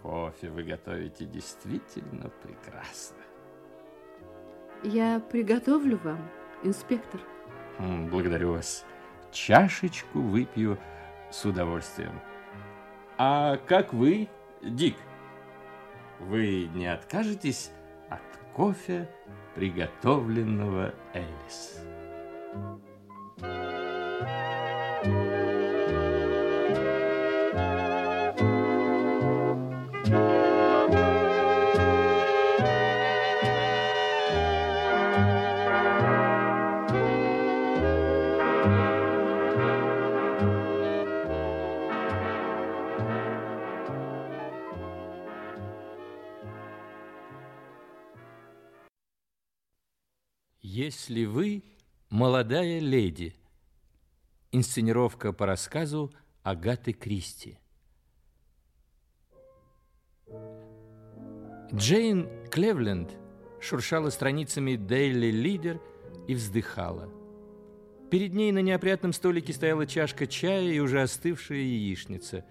кофе вы готовите действительно прекрасно. Я приготовлю вам, инспектор. Благодарю вас. Чашечку выпью с удовольствием. А как вы, Дик? Вы не откажетесь от кофе, приготовленного Элис. Если вы молодая леди. Инсценировка по рассказу Агаты Кристи. Джейн Клевленд шуршала страницами Daily Leader и вздыхала. Перед ней на неопрятном столике стояла чашка чая и уже остывшая яичница.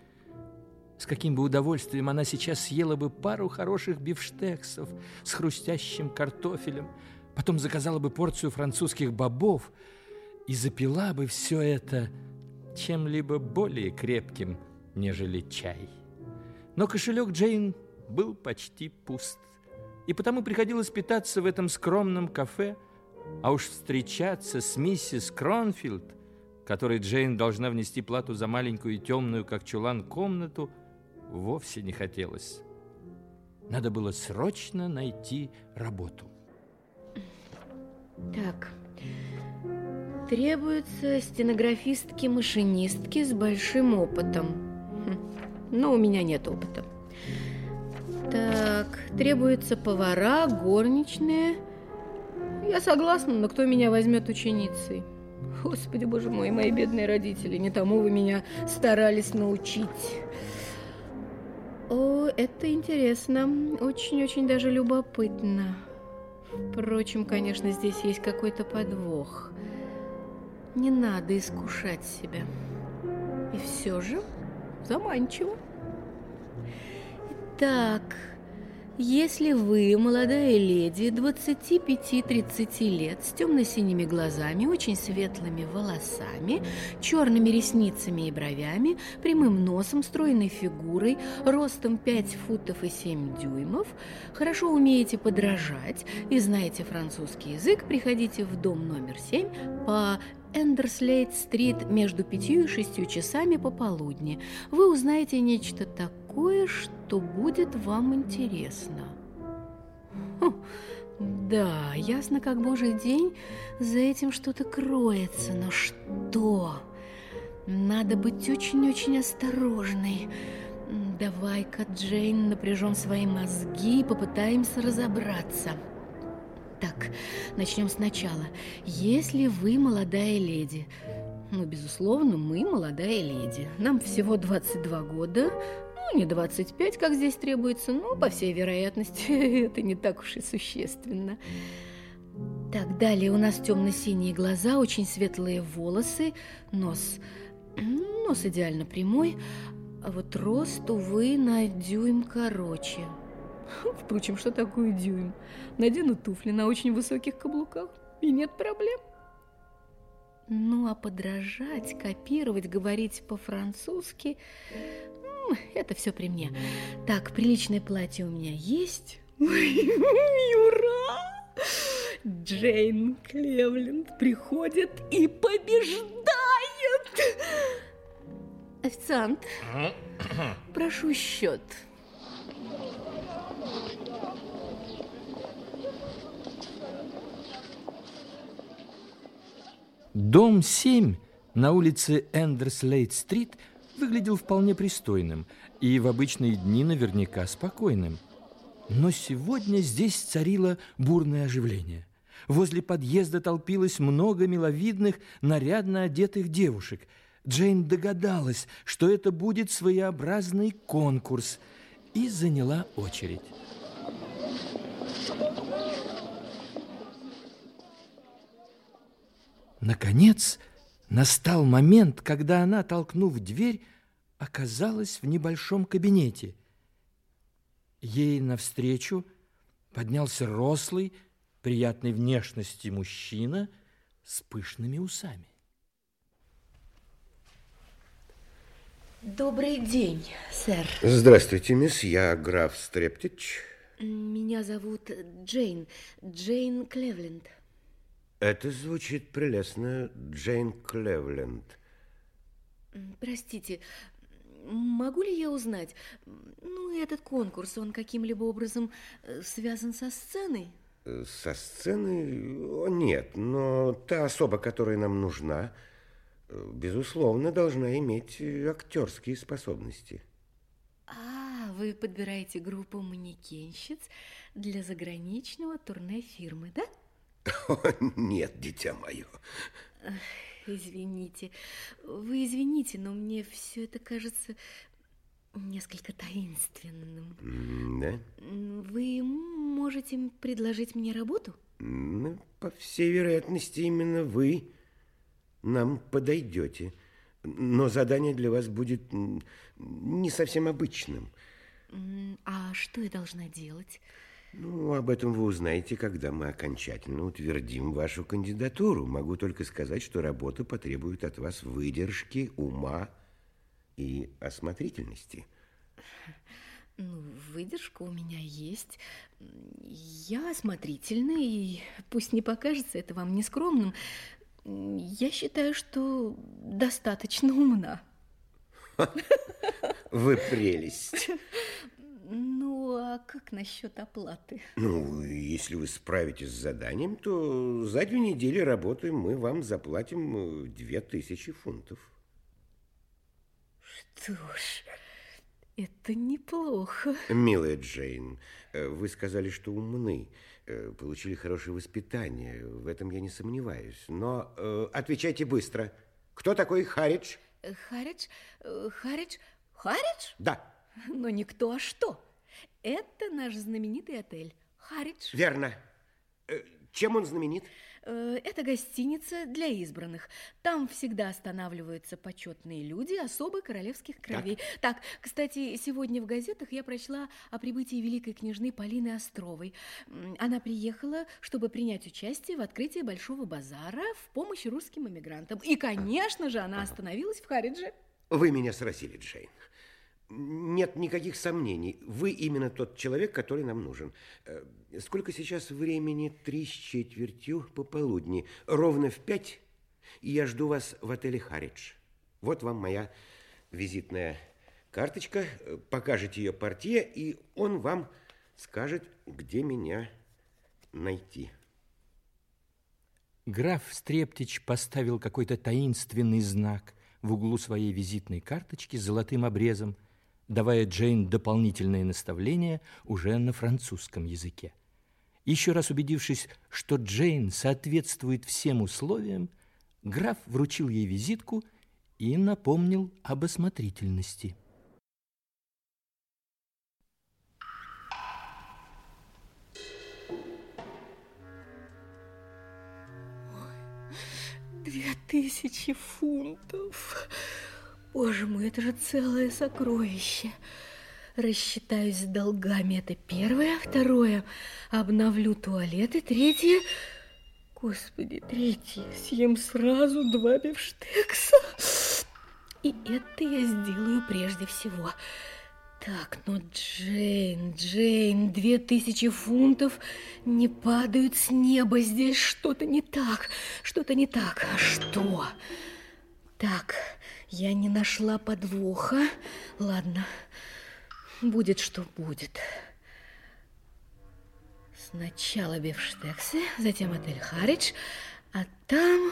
С каким бы удовольствием она сейчас съела бы пару хороших бифштексов с хрустящим картофелем, потом заказала бы порцию французских бобов и запила бы все это чем-либо более крепким, нежели чай. Но кошелек Джейн был почти пуст, и потому приходилось питаться в этом скромном кафе, а уж встречаться с миссис Кронфилд, которой Джейн должна внести плату за маленькую и темную, как чулан, комнату, вовсе не хотелось. Надо было срочно найти работу. Так, требуются стенографистки-машинистки с большим опытом. Хм, но у меня нет опыта. Так, требуются повара, горничные. Я согласна, но кто меня возьмет ученицей? Господи, боже мой, мои бедные родители, не тому вы меня старались научить. О, это интересно, очень-очень даже любопытно. Впрочем, конечно, здесь есть какой-то подвох. Не надо искушать себя. И все же заманчиво. Итак, если вы, молодая леди, 25-30 лет, с темно-синими глазами, очень светлыми волосами, черными ресницами и бровями, прямым носом, стройной фигурой, ростом 5 футов и 7 дюймов, хорошо умеете подражать и знаете французский язык, приходите в дом номер 7 по Эндерслейт-стрит между пятью и шестью часами пополудни. Вы узнаете нечто такое, что будет вам интересно. Хм, да, ясно как божий день, за этим что-то кроется, но что? Надо быть очень-очень осторожной. Давай-ка, Джейн, напряжем свои мозги и попытаемся разобраться. Так, начнем сначала. Если вы молодая леди, ну, безусловно, мы молодая леди. Нам всего 22 года, ну, не 25, как здесь требуется, но, по всей вероятности, это не так уж и существенно. Так, далее у нас темно-синие глаза, очень светлые волосы, нос, нос идеально прямой, а вот рост, увы, на дюйм короче. Впрочем, что такое дюйм? Надену туфли на очень высоких каблуках, и нет проблем. Ну, а подражать, копировать, говорить по-французски это все при мне. Так, приличное платье у меня есть. Ура! Джейн Клевленд приходит и побеждает. Официант, прошу счет. Дом 7 на улице Эндерслейт-стрит выглядел вполне пристойным и в обычные дни наверняка спокойным. Но сегодня здесь царило бурное оживление. Возле подъезда толпилось много миловидных, нарядно одетых девушек. Джейн догадалась, что это будет своеобразный конкурс, и заняла очередь. Наконец, настал момент, когда она, толкнув дверь, оказалась в небольшом кабинете. Ей навстречу поднялся рослый, приятной внешности мужчина с пышными усами. Добрый день, сэр. Здравствуйте, мисс. Я граф Стрептич. Меня зовут Джейн. Джейн Клевленд. Это звучит прелестно, Джейн Клевленд. Простите, могу ли я узнать, ну, этот конкурс, он каким-либо образом э, связан со сценой? Со сцены? Нет, но та особа, которая нам нужна, безусловно, должна иметь актерские способности. А, вы подбираете группу манекенщиц для заграничного турне фирмы, да? О, нет, дитя мое. Извините, вы извините, но мне все это кажется несколько таинственным. Да? Вы можете предложить мне работу? Ну, по всей вероятности, именно вы нам подойдете. Но задание для вас будет не совсем обычным. А что я должна делать? Ну, об этом вы узнаете, когда мы окончательно утвердим вашу кандидатуру. Могу только сказать, что работа потребует от вас выдержки, ума и осмотрительности. Ну, выдержка у меня есть. Я осмотрительный, и пусть не покажется это вам нескромным, я считаю, что достаточно умна. Вы прелесть. Ну, а как насчет оплаты? Ну, если вы справитесь с заданием, то за две недели работы мы вам заплатим э, две тысячи фунтов. Что ж, это неплохо. Милая Джейн, э, вы сказали, что умны, э, получили хорошее воспитание. В этом я не сомневаюсь. Но э, отвечайте быстро. Кто такой Харидж? Харидж? Харидж? Харидж? Да. Но никто, а что? Это наш знаменитый отель Харидж. Верно. Э, чем он знаменит? Э, это гостиница для избранных. Там всегда останавливаются почетные люди особо королевских кровей. Так. так, кстати, сегодня в газетах я прочла о прибытии великой княжны Полины Островой. Она приехала, чтобы принять участие в открытии Большого базара в помощь русским эмигрантам. И, конечно же, она остановилась в Харидже. Вы меня сразили, Джейн нет никаких сомнений. Вы именно тот человек, который нам нужен. Э, сколько сейчас времени? Три с четвертью пополудни. Ровно в пять, и я жду вас в отеле «Харидж». Вот вам моя визитная карточка. Покажете ее портье, и он вам скажет, где меня найти. Граф Стрептич поставил какой-то таинственный знак в углу своей визитной карточки с золотым обрезом, давая Джейн дополнительные наставления уже на французском языке. Еще раз убедившись, что Джейн соответствует всем условиям, граф вручил ей визитку и напомнил об осмотрительности. Две тысячи фунтов. Боже мой, это же целое сокровище. Рассчитаюсь с долгами, это первое. Второе, обновлю туалет. И третье, Господи, третий. Съем сразу два бифштекса. И это я сделаю прежде всего. Так, ну, Джейн, Джейн, две тысячи фунтов не падают с неба. Здесь что-то не так, что-то не так. А что? Так, я не нашла подвоха. Ладно, будет, что будет. Сначала бифштексы, затем отель Харидж, а там...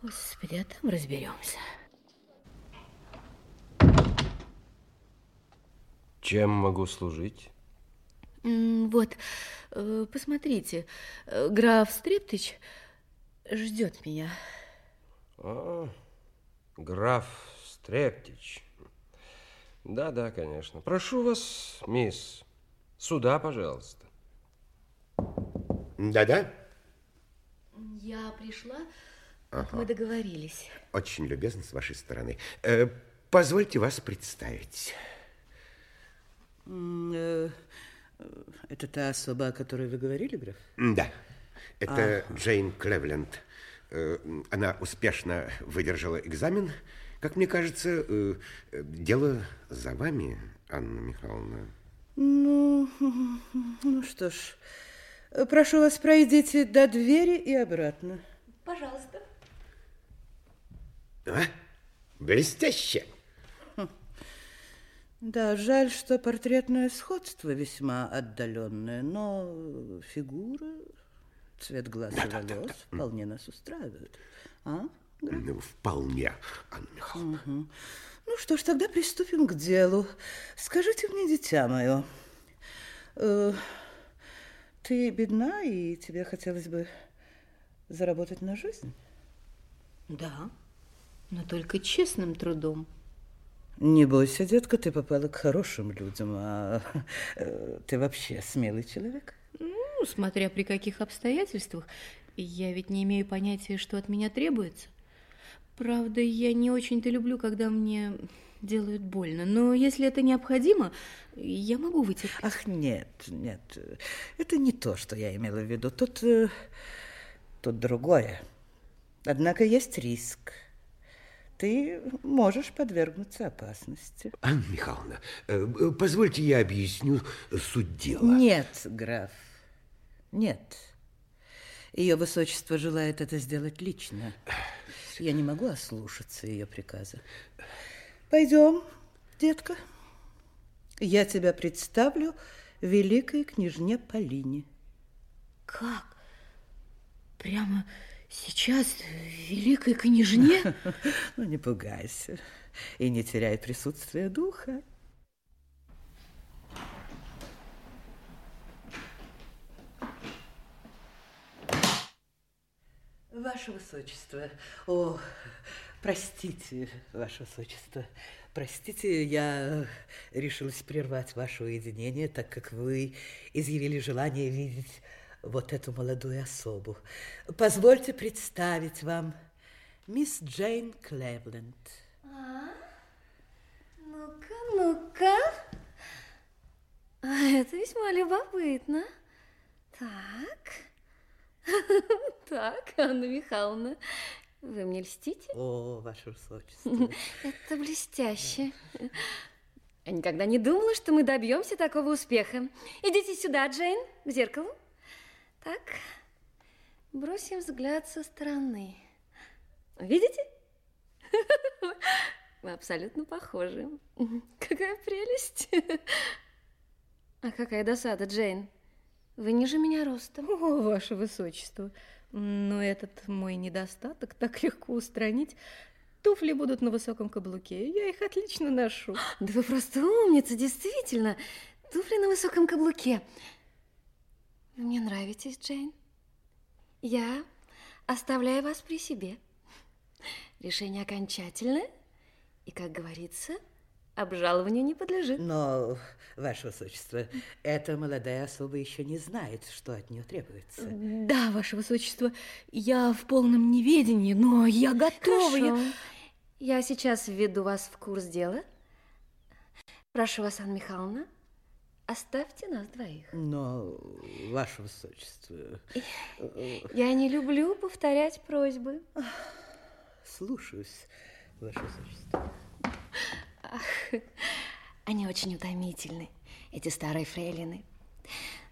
Господи, а там разберемся. Чем могу служить? Вот, э, посмотрите, э, граф Стриптыч ждет меня. А, граф Стрептич. Да-да, конечно. Прошу вас, мисс, сюда, пожалуйста. Да-да? Я пришла, как ага. мы договорились. Очень любезно с вашей стороны. Э, позвольте вас представить. Э, это та особа, о которой вы говорили, граф? Да. Это а... Джейн Клевленд. Э, она успешно выдержала экзамен. Как мне кажется, э, дело за вами, Анна Михайловна. Ну, ну что ж, прошу вас, пройдите до двери и обратно. Пожалуйста. А? Блестяще. Да, жаль, что портретное сходство весьма отдаленное, но фигура, цвет глаз и волос вполне нас устраивают. А? Да? Ну, вполне, Анна Михайловна. Угу. Ну что ж, тогда приступим к делу. Скажите мне, дитя мое, э, ты бедна, и тебе хотелось бы заработать на жизнь? Да, но только честным трудом. Не бойся, детка, ты попала к хорошим людям, а э, ты вообще смелый человек? Смотря при каких обстоятельствах. Я ведь не имею понятия, что от меня требуется. Правда, я не очень-то люблю, когда мне делают больно, но если это необходимо, я могу выйти. Ах, нет, нет, это не то, что я имела в виду. Тут, э, тут другое. Однако есть риск ты можешь подвергнуться опасности. Анна Михайловна, э, позвольте я объясню суть дела. Нет, граф, нет. Ее высочество желает это сделать лично. Я не могу ослушаться ее приказа. Пойдем, детка. Я тебя представлю великой княжне Полине. Как? Прямо Сейчас великой княжне? Ну, не пугайся и не теряй присутствия духа. Ваше Высочество, о, простите, Ваше Высочество, простите, я решилась прервать ваше уединение, так как вы изъявили желание видеть вот эту молодую особу. Позвольте представить вам мисс Джейн Клевленд. А? Ну-ка, ну-ка. А это весьма любопытно. Так. Так, Анна Михайловна, вы мне льстите? О, ваше высочество. Это блестяще. Я никогда не думала, что мы добьемся такого успеха. Идите сюда, Джейн, к зеркалу. Так, бросим взгляд со стороны. Видите? Вы абсолютно похожи. Какая прелесть. А какая досада, Джейн. Вы ниже меня ростом. О, ваше высочество. Но этот мой недостаток так легко устранить. Туфли будут на высоком каблуке. Я их отлично ношу. Да вы просто умница, действительно. Туфли на высоком каблуке. Вы мне нравитесь, Джейн. Я оставляю вас при себе. Решение окончательное, и, как говорится, обжалованию не подлежит. Но, Ваше Высочество, эта молодая особа еще не знает, что от нее требуется. Да, Ваше Высочество, я в полном неведении, но я готова. Хорошо. Я... я сейчас введу вас в курс дела. Прошу вас, Анна Михайловна, Оставьте нас двоих. Но, ваше высочество... Я не люблю повторять просьбы. Слушаюсь, ваше высочество. Ах, они очень утомительны, эти старые фрейлины.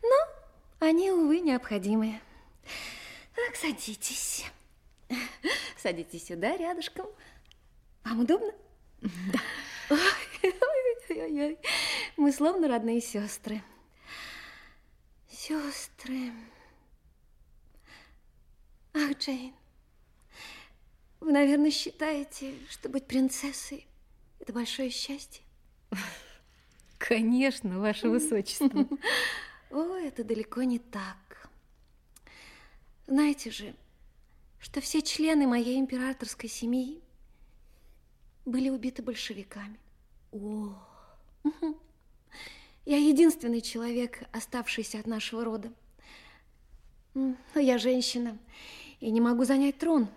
Но они, увы, необходимы. Так, садитесь. Садитесь сюда, рядышком. Вам удобно? Да. Ой-ой-ой. Мы словно родные сестры. Сестры. Ах, Джейн, вы, наверное, считаете, что быть принцессой – это большое счастье? Конечно, ваше высочество. О, это далеко не так. Знаете же, что все члены моей императорской семьи были убиты большевиками. О, Я единственный человек, оставшийся от нашего рода. Но я женщина и не могу занять трон.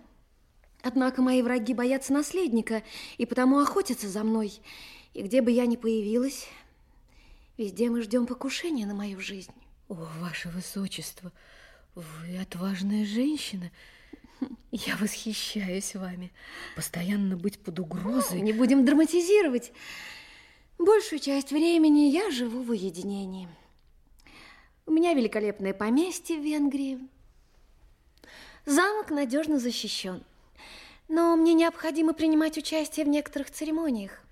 Однако мои враги боятся наследника и потому охотятся за мной. И где бы я ни появилась, везде мы ждем покушения на мою жизнь. о, ваше высочество, вы отважная женщина. Я восхищаюсь вами. Постоянно быть под угрозой. Не будем драматизировать. Большую часть времени я живу в уединении. У меня великолепное поместье в Венгрии. Замок надежно защищен. Но мне необходимо принимать участие в некоторых церемониях.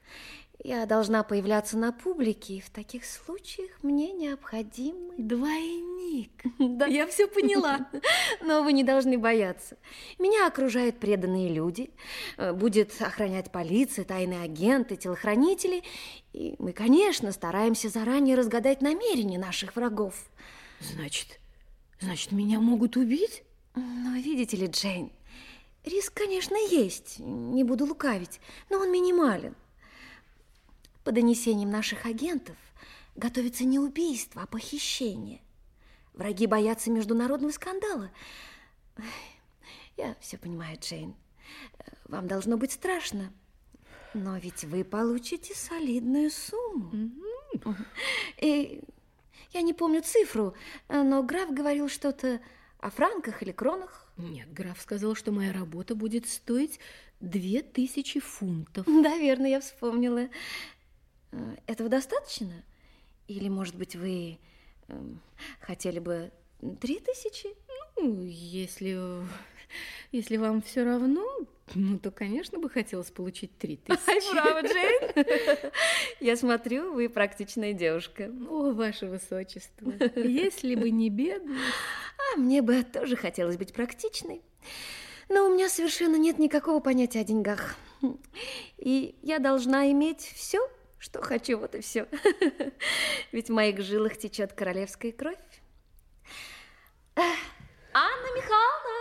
Я должна появляться на публике, и в таких случаях мне необходимы... Двойник. Да. Я все поняла. Но вы не должны бояться. Меня окружают преданные люди. Э, Будет охранять полиция, тайные агенты, телохранители. И мы, конечно, стараемся заранее разгадать намерения наших врагов. Значит, значит, меня могут убить? Но видите ли, Джейн, риск, конечно, есть, не буду лукавить, но он минимален. По донесениям наших агентов готовится не убийство, а похищение. Враги боятся международного скандала. Я все понимаю, Джейн. Вам должно быть страшно. Но ведь вы получите солидную сумму. И я не помню цифру, но граф говорил что-то о франках или кронах. Нет, граф сказал, что моя работа будет стоить две тысячи фунтов. Да, верно, я вспомнила. Э, Этого достаточно? Или, может быть, вы эм, хотели бы три тысячи? Ну, если, если вам все равно, ну, то, конечно, бы хотелось получить три Ай, тысячи. браво, Джейн! Я смотрю, вы практичная девушка. О, ваше высочество, если бы не бедность. А мне бы тоже хотелось быть практичной. Но у меня совершенно нет никакого понятия о деньгах. И я должна иметь все, что хочу, вот и все. Ведь в моих жилах течет королевская кровь. Анна Михайловна!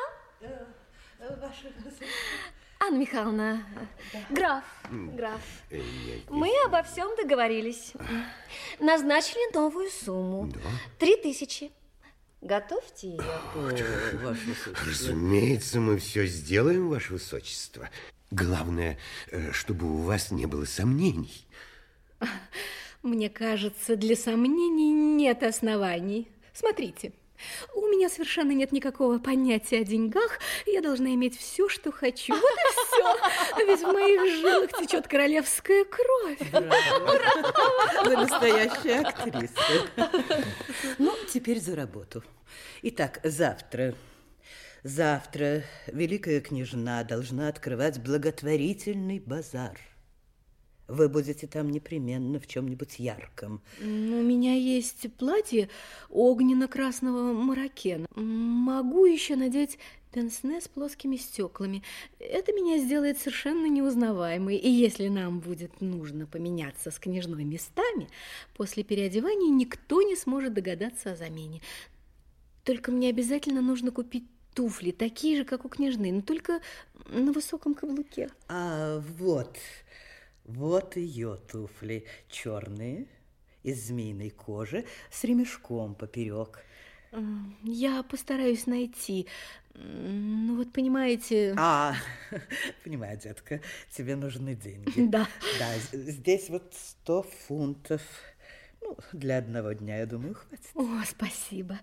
Анна Михайловна, граф, граф, мы обо всем договорились. Назначили новую сумму. Три тысячи. Готовьте ее. О, ваше высочество. Разумеется, мы все сделаем, Ваше Высочество. Главное, э, чтобы у вас не было сомнений. Мне кажется, для сомнений нет оснований. Смотрите, у меня совершенно нет никакого понятия о деньгах, я должна иметь все, что хочу. Вот и все. Ведь в моих жилах течет королевская кровь. Вы настоящая актриса. Ну, теперь за работу. Итак, завтра. Завтра великая княжна должна открывать благотворительный базар. Вы будете там непременно в чем-нибудь ярком. У меня есть платье огненно-красного маракена. Могу еще надеть пенсне с плоскими стеклами. Это меня сделает совершенно неузнаваемой. И если нам будет нужно поменяться с княжной местами, после переодевания никто не сможет догадаться о замене. Только мне обязательно нужно купить туфли, такие же, как у княжны, но только на высоком каблуке. А вот, вот ее туфли черные, из змеиной кожи, с ремешком поперек. Я постараюсь найти. Ну вот понимаете... А, понимаю, детка, тебе нужны деньги. Да. Да, здесь вот сто фунтов. Ну, для одного дня, я думаю, хватит. О, спасибо.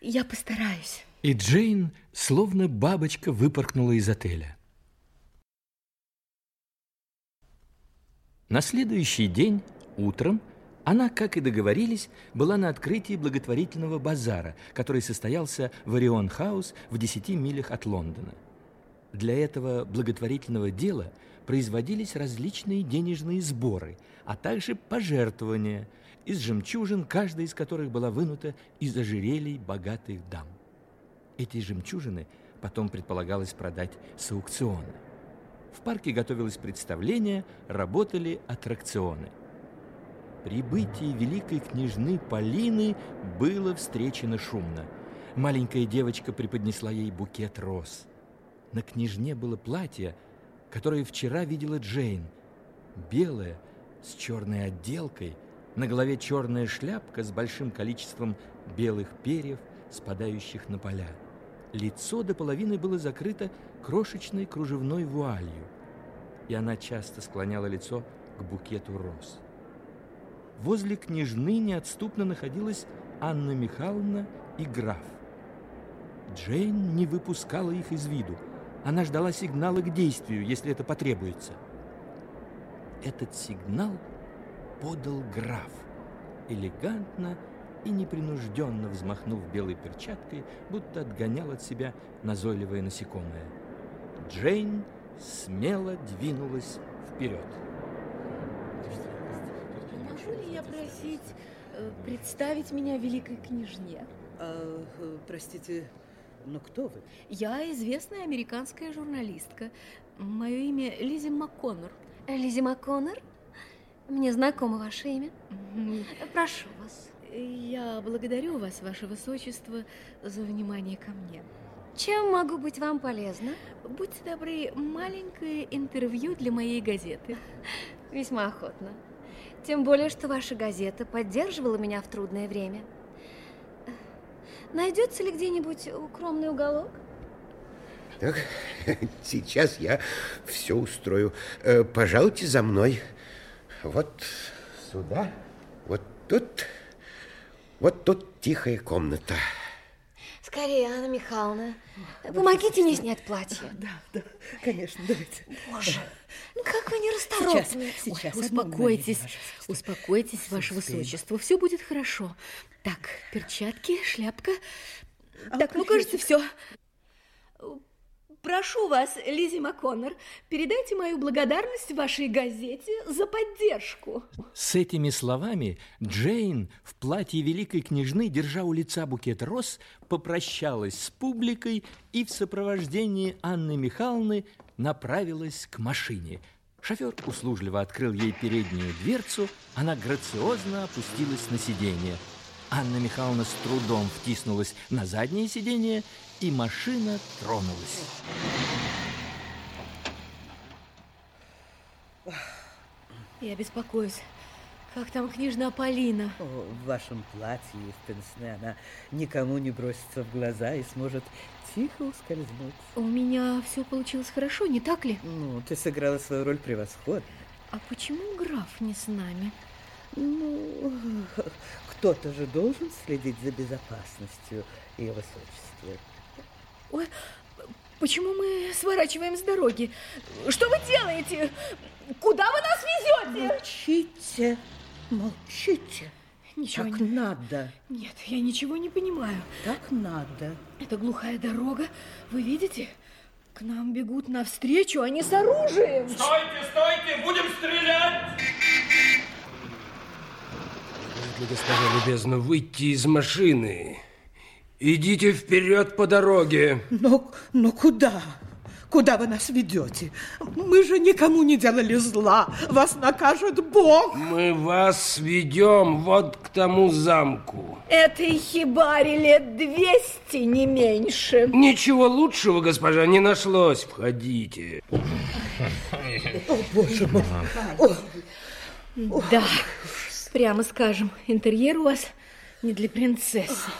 Я постараюсь. И Джейн, словно бабочка, выпорхнула из отеля. На следующий день, утром, она, как и договорились, была на открытии благотворительного базара, который состоялся в Орион Хаус в 10 милях от Лондона. Для этого благотворительного дела производились различные денежные сборы, а также пожертвования из жемчужин, каждая из которых была вынута из ожерелий богатых дам. Эти жемчужины потом предполагалось продать с аукциона. Парке готовилось представление, работали аттракционы. Прибытие великой княжны Полины было встречено шумно. Маленькая девочка преподнесла ей букет роз. На княжне было платье, которое вчера видела Джейн. Белое, с черной отделкой, на голове черная шляпка с большим количеством белых перьев, спадающих на поля. Лицо до половины было закрыто крошечной кружевной вуалью, и она часто склоняла лицо к букету роз. Возле княжны неотступно находилась Анна Михайловна и граф. Джейн не выпускала их из виду. Она ждала сигнала к действию, если это потребуется. Этот сигнал подал граф, элегантно и непринужденно взмахнув белой перчаткой, будто отгонял от себя назойливое насекомое. Джейн смело двинулась вперед. Могу ли я просить э, представить меня великой княжне? А, э, простите, но кто вы? Я известная американская журналистка. Мое имя Лизи МакКоннор. Лизи МакКоннор? Мне знакомо ваше имя. Прошу вас. Я благодарю вас, ваше высочество, за внимание ко мне. Чем могу быть вам полезна? Будьте добры, маленькое интервью для моей газеты. Весьма охотно. Тем более, что ваша газета поддерживала меня в трудное время. Найдется ли где-нибудь укромный уголок? Так, сейчас я все устрою. Э, Пожалуйте за мной. Вот сюда, вот тут, вот тут тихая комната. Скорее, Анна Михайловна, помогите мне снять платье. Да, да, конечно, давайте. Боже, ну как вы нерасторопны. Сейчас, сейчас. Ой, успокойтесь, мгновение, успокойтесь, ваше Успеем. высочество. Все будет хорошо. Так, перчатки, шляпка. А так, ну, кажется, все. Прошу вас, Лизи МакКоннор, передайте мою благодарность вашей газете за поддержку. С этими словами Джейн в платье великой княжны, держа у лица букет роз, попрощалась с публикой и в сопровождении Анны Михайловны направилась к машине. Шофер услужливо открыл ей переднюю дверцу, она грациозно опустилась на сиденье. Анна Михайловна с трудом втиснулась на заднее сиденье, и машина тронулась. Я беспокоюсь. Как там княжна Полина? О, в вашем платье и в пенсне она никому не бросится в глаза и сможет тихо ускользнуть. У меня все получилось хорошо, не так ли? Ну, ты сыграла свою роль превосходно. А почему граф не с нами? Ну, кто-то же должен следить за безопасностью ее высочества. Ой, почему мы сворачиваем с дороги? Что вы делаете? Куда вы нас везете? Молчите, молчите. Ничего так не... надо, Нет, я ничего не понимаю. так надо. Это глухая дорога. Вы видите? К нам бегут навстречу, они с оружием. Стойте, стойте, будем стрелять! Если, госпожа любезно, выйти из машины. Идите вперед по дороге. Но, но куда? Куда вы нас ведете? Мы же никому не делали зла. Вас накажет Бог. Мы вас ведем вот к тому замку. Этой хибаре лет двести, не меньше. Ничего лучшего, госпожа, не нашлось. Входите. О, боже мой. Да, прямо скажем, интерьер у вас не для принцессы.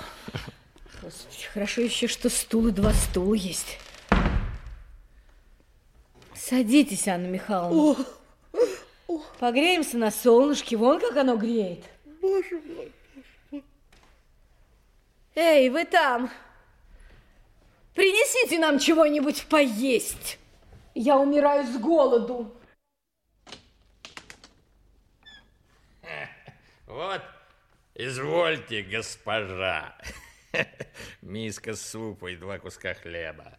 Хорошо еще, что стул и два стула есть. Садитесь, Анна Михайловна. Погреемся на солнышке, вон как оно греет. боже мой. Эй, вы там! Принесите нам чего-нибудь поесть. Я умираю с голоду. Вот, извольте, госпожа. Миска супа и два куска хлеба.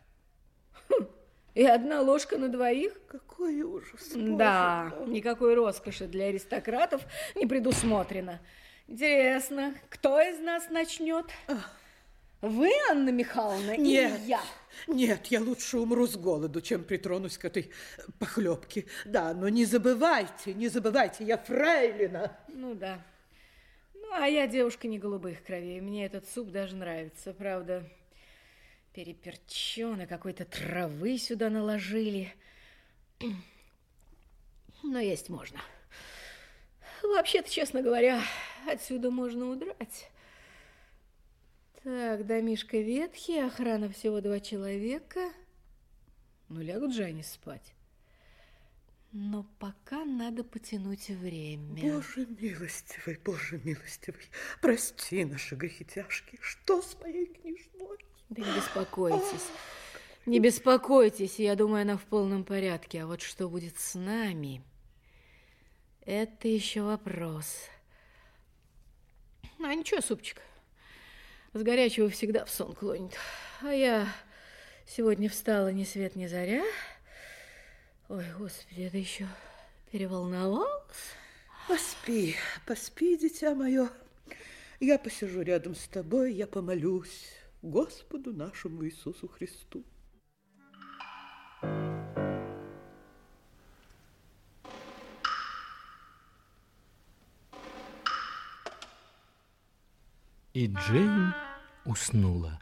И одна ложка на двоих? Какой ужас. Да, никакой роскоши для аристократов не предусмотрено. Интересно, кто из нас начнет? Вы, Анна Михайловна, Нет, или я? нет, я лучше умру с голоду, чем притронусь к этой похлебке. Да, но не забывайте, не забывайте, я фрейлина. Ну да. Ну, а я девушка не голубых кровей. Мне этот суп даже нравится, правда. Переперчено, какой-то травы сюда наложили. Но есть можно. Вообще-то, честно говоря, отсюда можно удрать. Так, домишко ветхий, охрана всего два человека. Ну, лягут же они спать. Но пока надо потянуть время. Боже милостивый, Боже милостивый, прости наши грехи тяжкие. Что с моей княжной? Да не беспокойтесь. Не беспокойтесь, я думаю, она в полном порядке. А вот что будет с нами, это еще вопрос. А ничего, супчик. С горячего всегда в сон клонит. А я сегодня встала ни свет ни заря. Ой, господи, это еще переволновалась. Поспи, поспи, дитя мое. Я посижу рядом с тобой, я помолюсь Господу нашему Иисусу Христу. И Джейн уснула.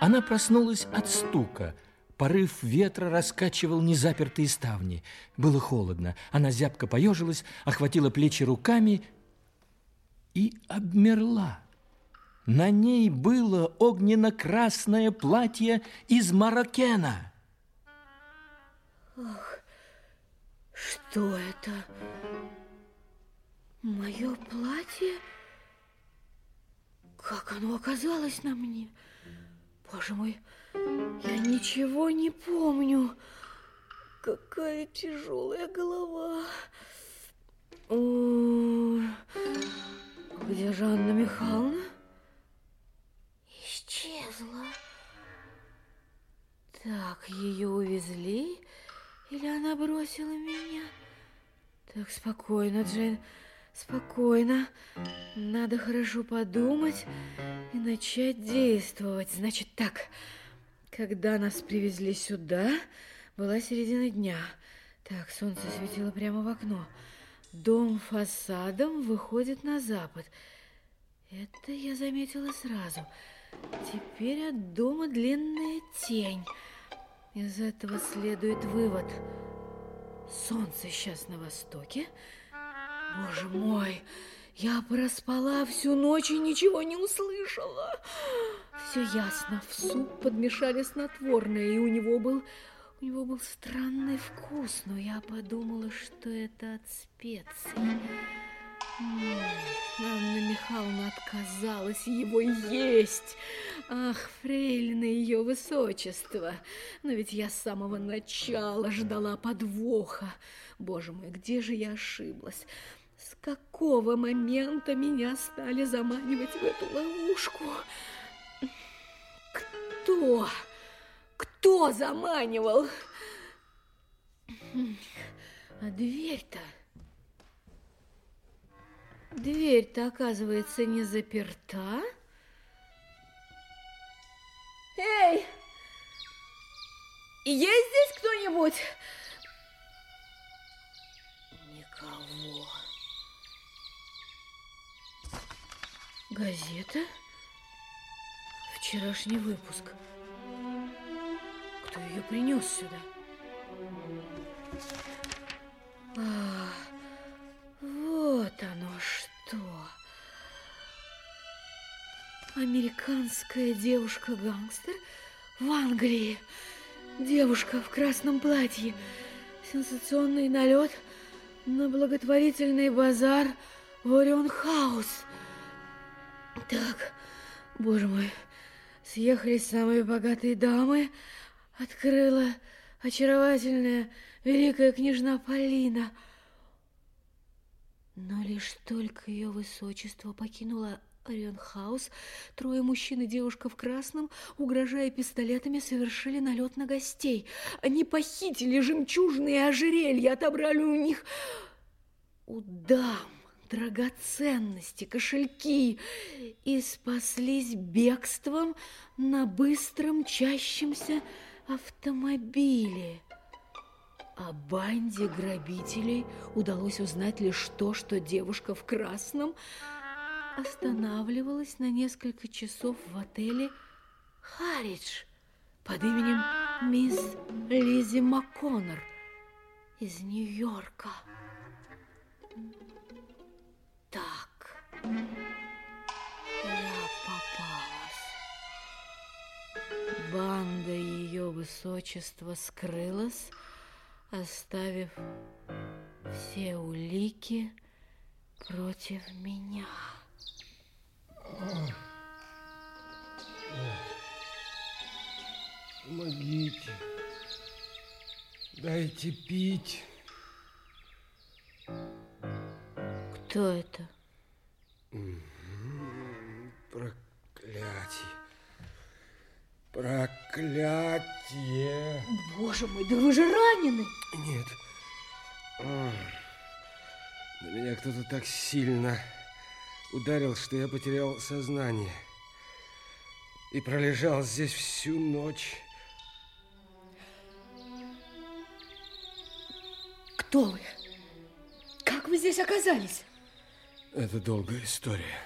Она проснулась от стука. Порыв ветра раскачивал незапертые ставни. Было холодно. Она зябко поежилась, охватила плечи руками и обмерла. На ней было огненно-красное платье из марокена. Ох, что это? Мое платье? Как оно оказалось на мне? Боже мой, я ничего не помню. Какая тяжелая голова. О, где же Анна Михайловна? Исчезла. Так, ее увезли или она бросила меня? Так, спокойно, Джейн, спокойно. Надо хорошо подумать и начать действовать. Значит так, когда нас привезли сюда, была середина дня. Так, солнце светило прямо в окно. Дом фасадом выходит на запад. Это я заметила сразу. Теперь от дома длинная тень. Из этого следует вывод. Солнце сейчас на востоке. Боже мой, я проспала всю ночь и ничего не услышала. Все ясно, в суп подмешали снотворное, и у него был у него был странный вкус, но я подумала, что это от специй. Анна Михайловна отказалась его есть. Ах, фрейлина ее высочество. Но ведь я с самого начала ждала подвоха. Боже мой, где же я ошиблась? С какого момента меня стали заманивать в эту ловушку? Кто? Кто заманивал? А дверь-то... Дверь-то, оказывается, не заперта. Эй! Есть здесь кто-нибудь? Никого. Газета? Вчерашний выпуск. Кто ее принес сюда? А, вот оно что. Американская девушка-гангстер в Англии. Девушка в красном платье. Сенсационный налет на благотворительный базар в Орион-хаус. Так, боже мой, съехались самые богатые дамы, открыла очаровательная великая княжна Полина. Но лишь только ее высочество покинуло Орион-хаус, трое мужчин и девушка в красном, угрожая пистолетами, совершили налет на гостей. Они похитили жемчужные ожерелья, отобрали у них у дам драгоценности, кошельки и спаслись бегством на быстром мчащемся автомобиле. О банде грабителей удалось узнать лишь то, что девушка в красном останавливалась на несколько часов в отеле «Харридж» под именем мисс Лизи МакКоннор из Нью-Йорка. Так, я попалась. Банда ее высочества скрылась, оставив все улики против меня. Помогите. Дайте пить. Кто это? Проклятие. Проклятие. Боже мой, да вы же ранены! Нет. Ой. На меня кто-то так сильно ударил, что я потерял сознание. И пролежал здесь всю ночь. Кто вы? Как вы здесь оказались? Это долгая история.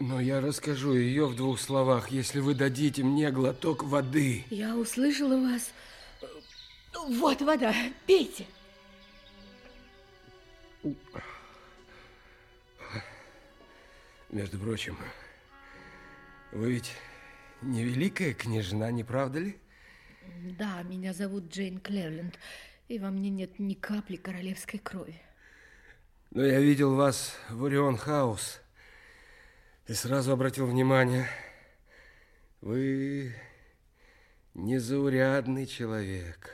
Но я расскажу ее в двух словах, если вы дадите мне глоток воды. Я услышала вас. Вот вода, пейте. Между прочим, вы ведь не великая княжна, не правда ли? Да, меня зовут Джейн Клевленд, и во мне нет ни капли королевской крови. Но я видел вас в Орион Хаус и сразу обратил внимание, вы незаурядный человек.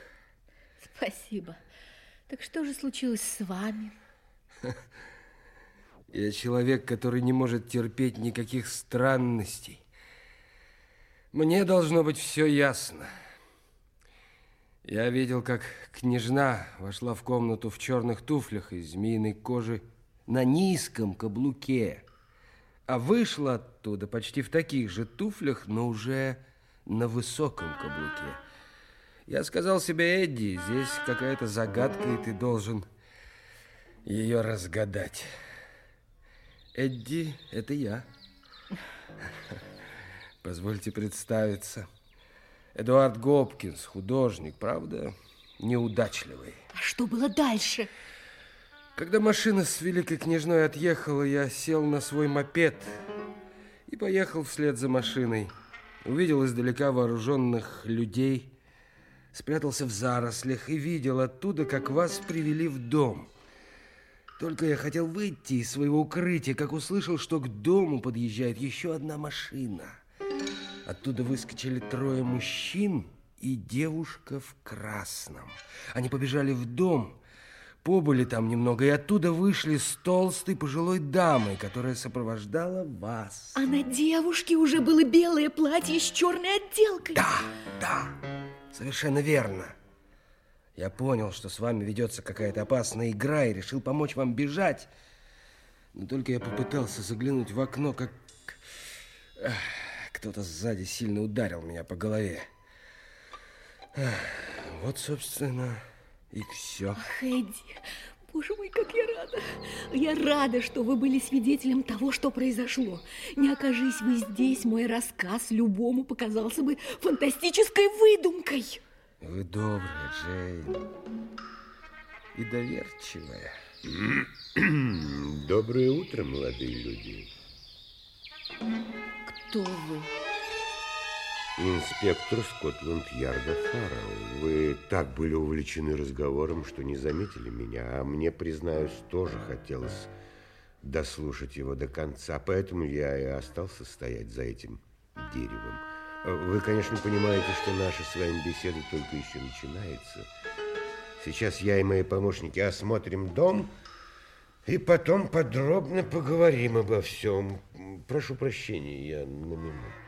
Спасибо. Так что же случилось с вами? Я человек, который не может терпеть никаких странностей. Мне должно быть все ясно. Я видел, как княжна вошла в комнату в черных туфлях из змеиной кожи на низком каблуке, а вышла оттуда почти в таких же туфлях, но уже на высоком каблуке. Я сказал себе, Эдди, здесь какая-то загадка, и ты должен ее разгадать. Эдди, это я. Позвольте представиться. Эдуард Гопкинс, художник, правда, неудачливый. А что было дальше? Когда машина с великой княжной отъехала, я сел на свой мопед и поехал вслед за машиной. Увидел издалека вооруженных людей, спрятался в зарослях и видел оттуда, как вас привели в дом. Только я хотел выйти из своего укрытия, как услышал, что к дому подъезжает еще одна машина. Оттуда выскочили трое мужчин и девушка в красном. Они побежали в дом, побыли там немного, и оттуда вышли с толстой пожилой дамой, которая сопровождала вас. А на девушке уже было белое платье с черной отделкой. Да, да, совершенно верно. Я понял, что с вами ведется какая-то опасная игра и решил помочь вам бежать. Но только я попытался заглянуть в окно, как... Кто-то сзади сильно ударил меня по голове. Вот, собственно, и все. Ах, Эдди, боже мой, как я рада. Я рада, что вы были свидетелем того, что произошло. Не окажись вы здесь, мой рассказ любому показался бы фантастической выдумкой. Вы добрая, Джейн. И доверчивая. Доброе утро, молодые люди. Кто вы? Инспектор Скотланд-Ярда Фаррелл, вы так были увлечены разговором, что не заметили меня, а мне, признаюсь, тоже хотелось дослушать его до конца, поэтому я и остался стоять за этим деревом. Вы, конечно, понимаете, что наша с вами беседа только еще начинается. Сейчас я и мои помощники осмотрим дом, и потом подробно поговорим обо всем. Прошу прощения, я на минуту.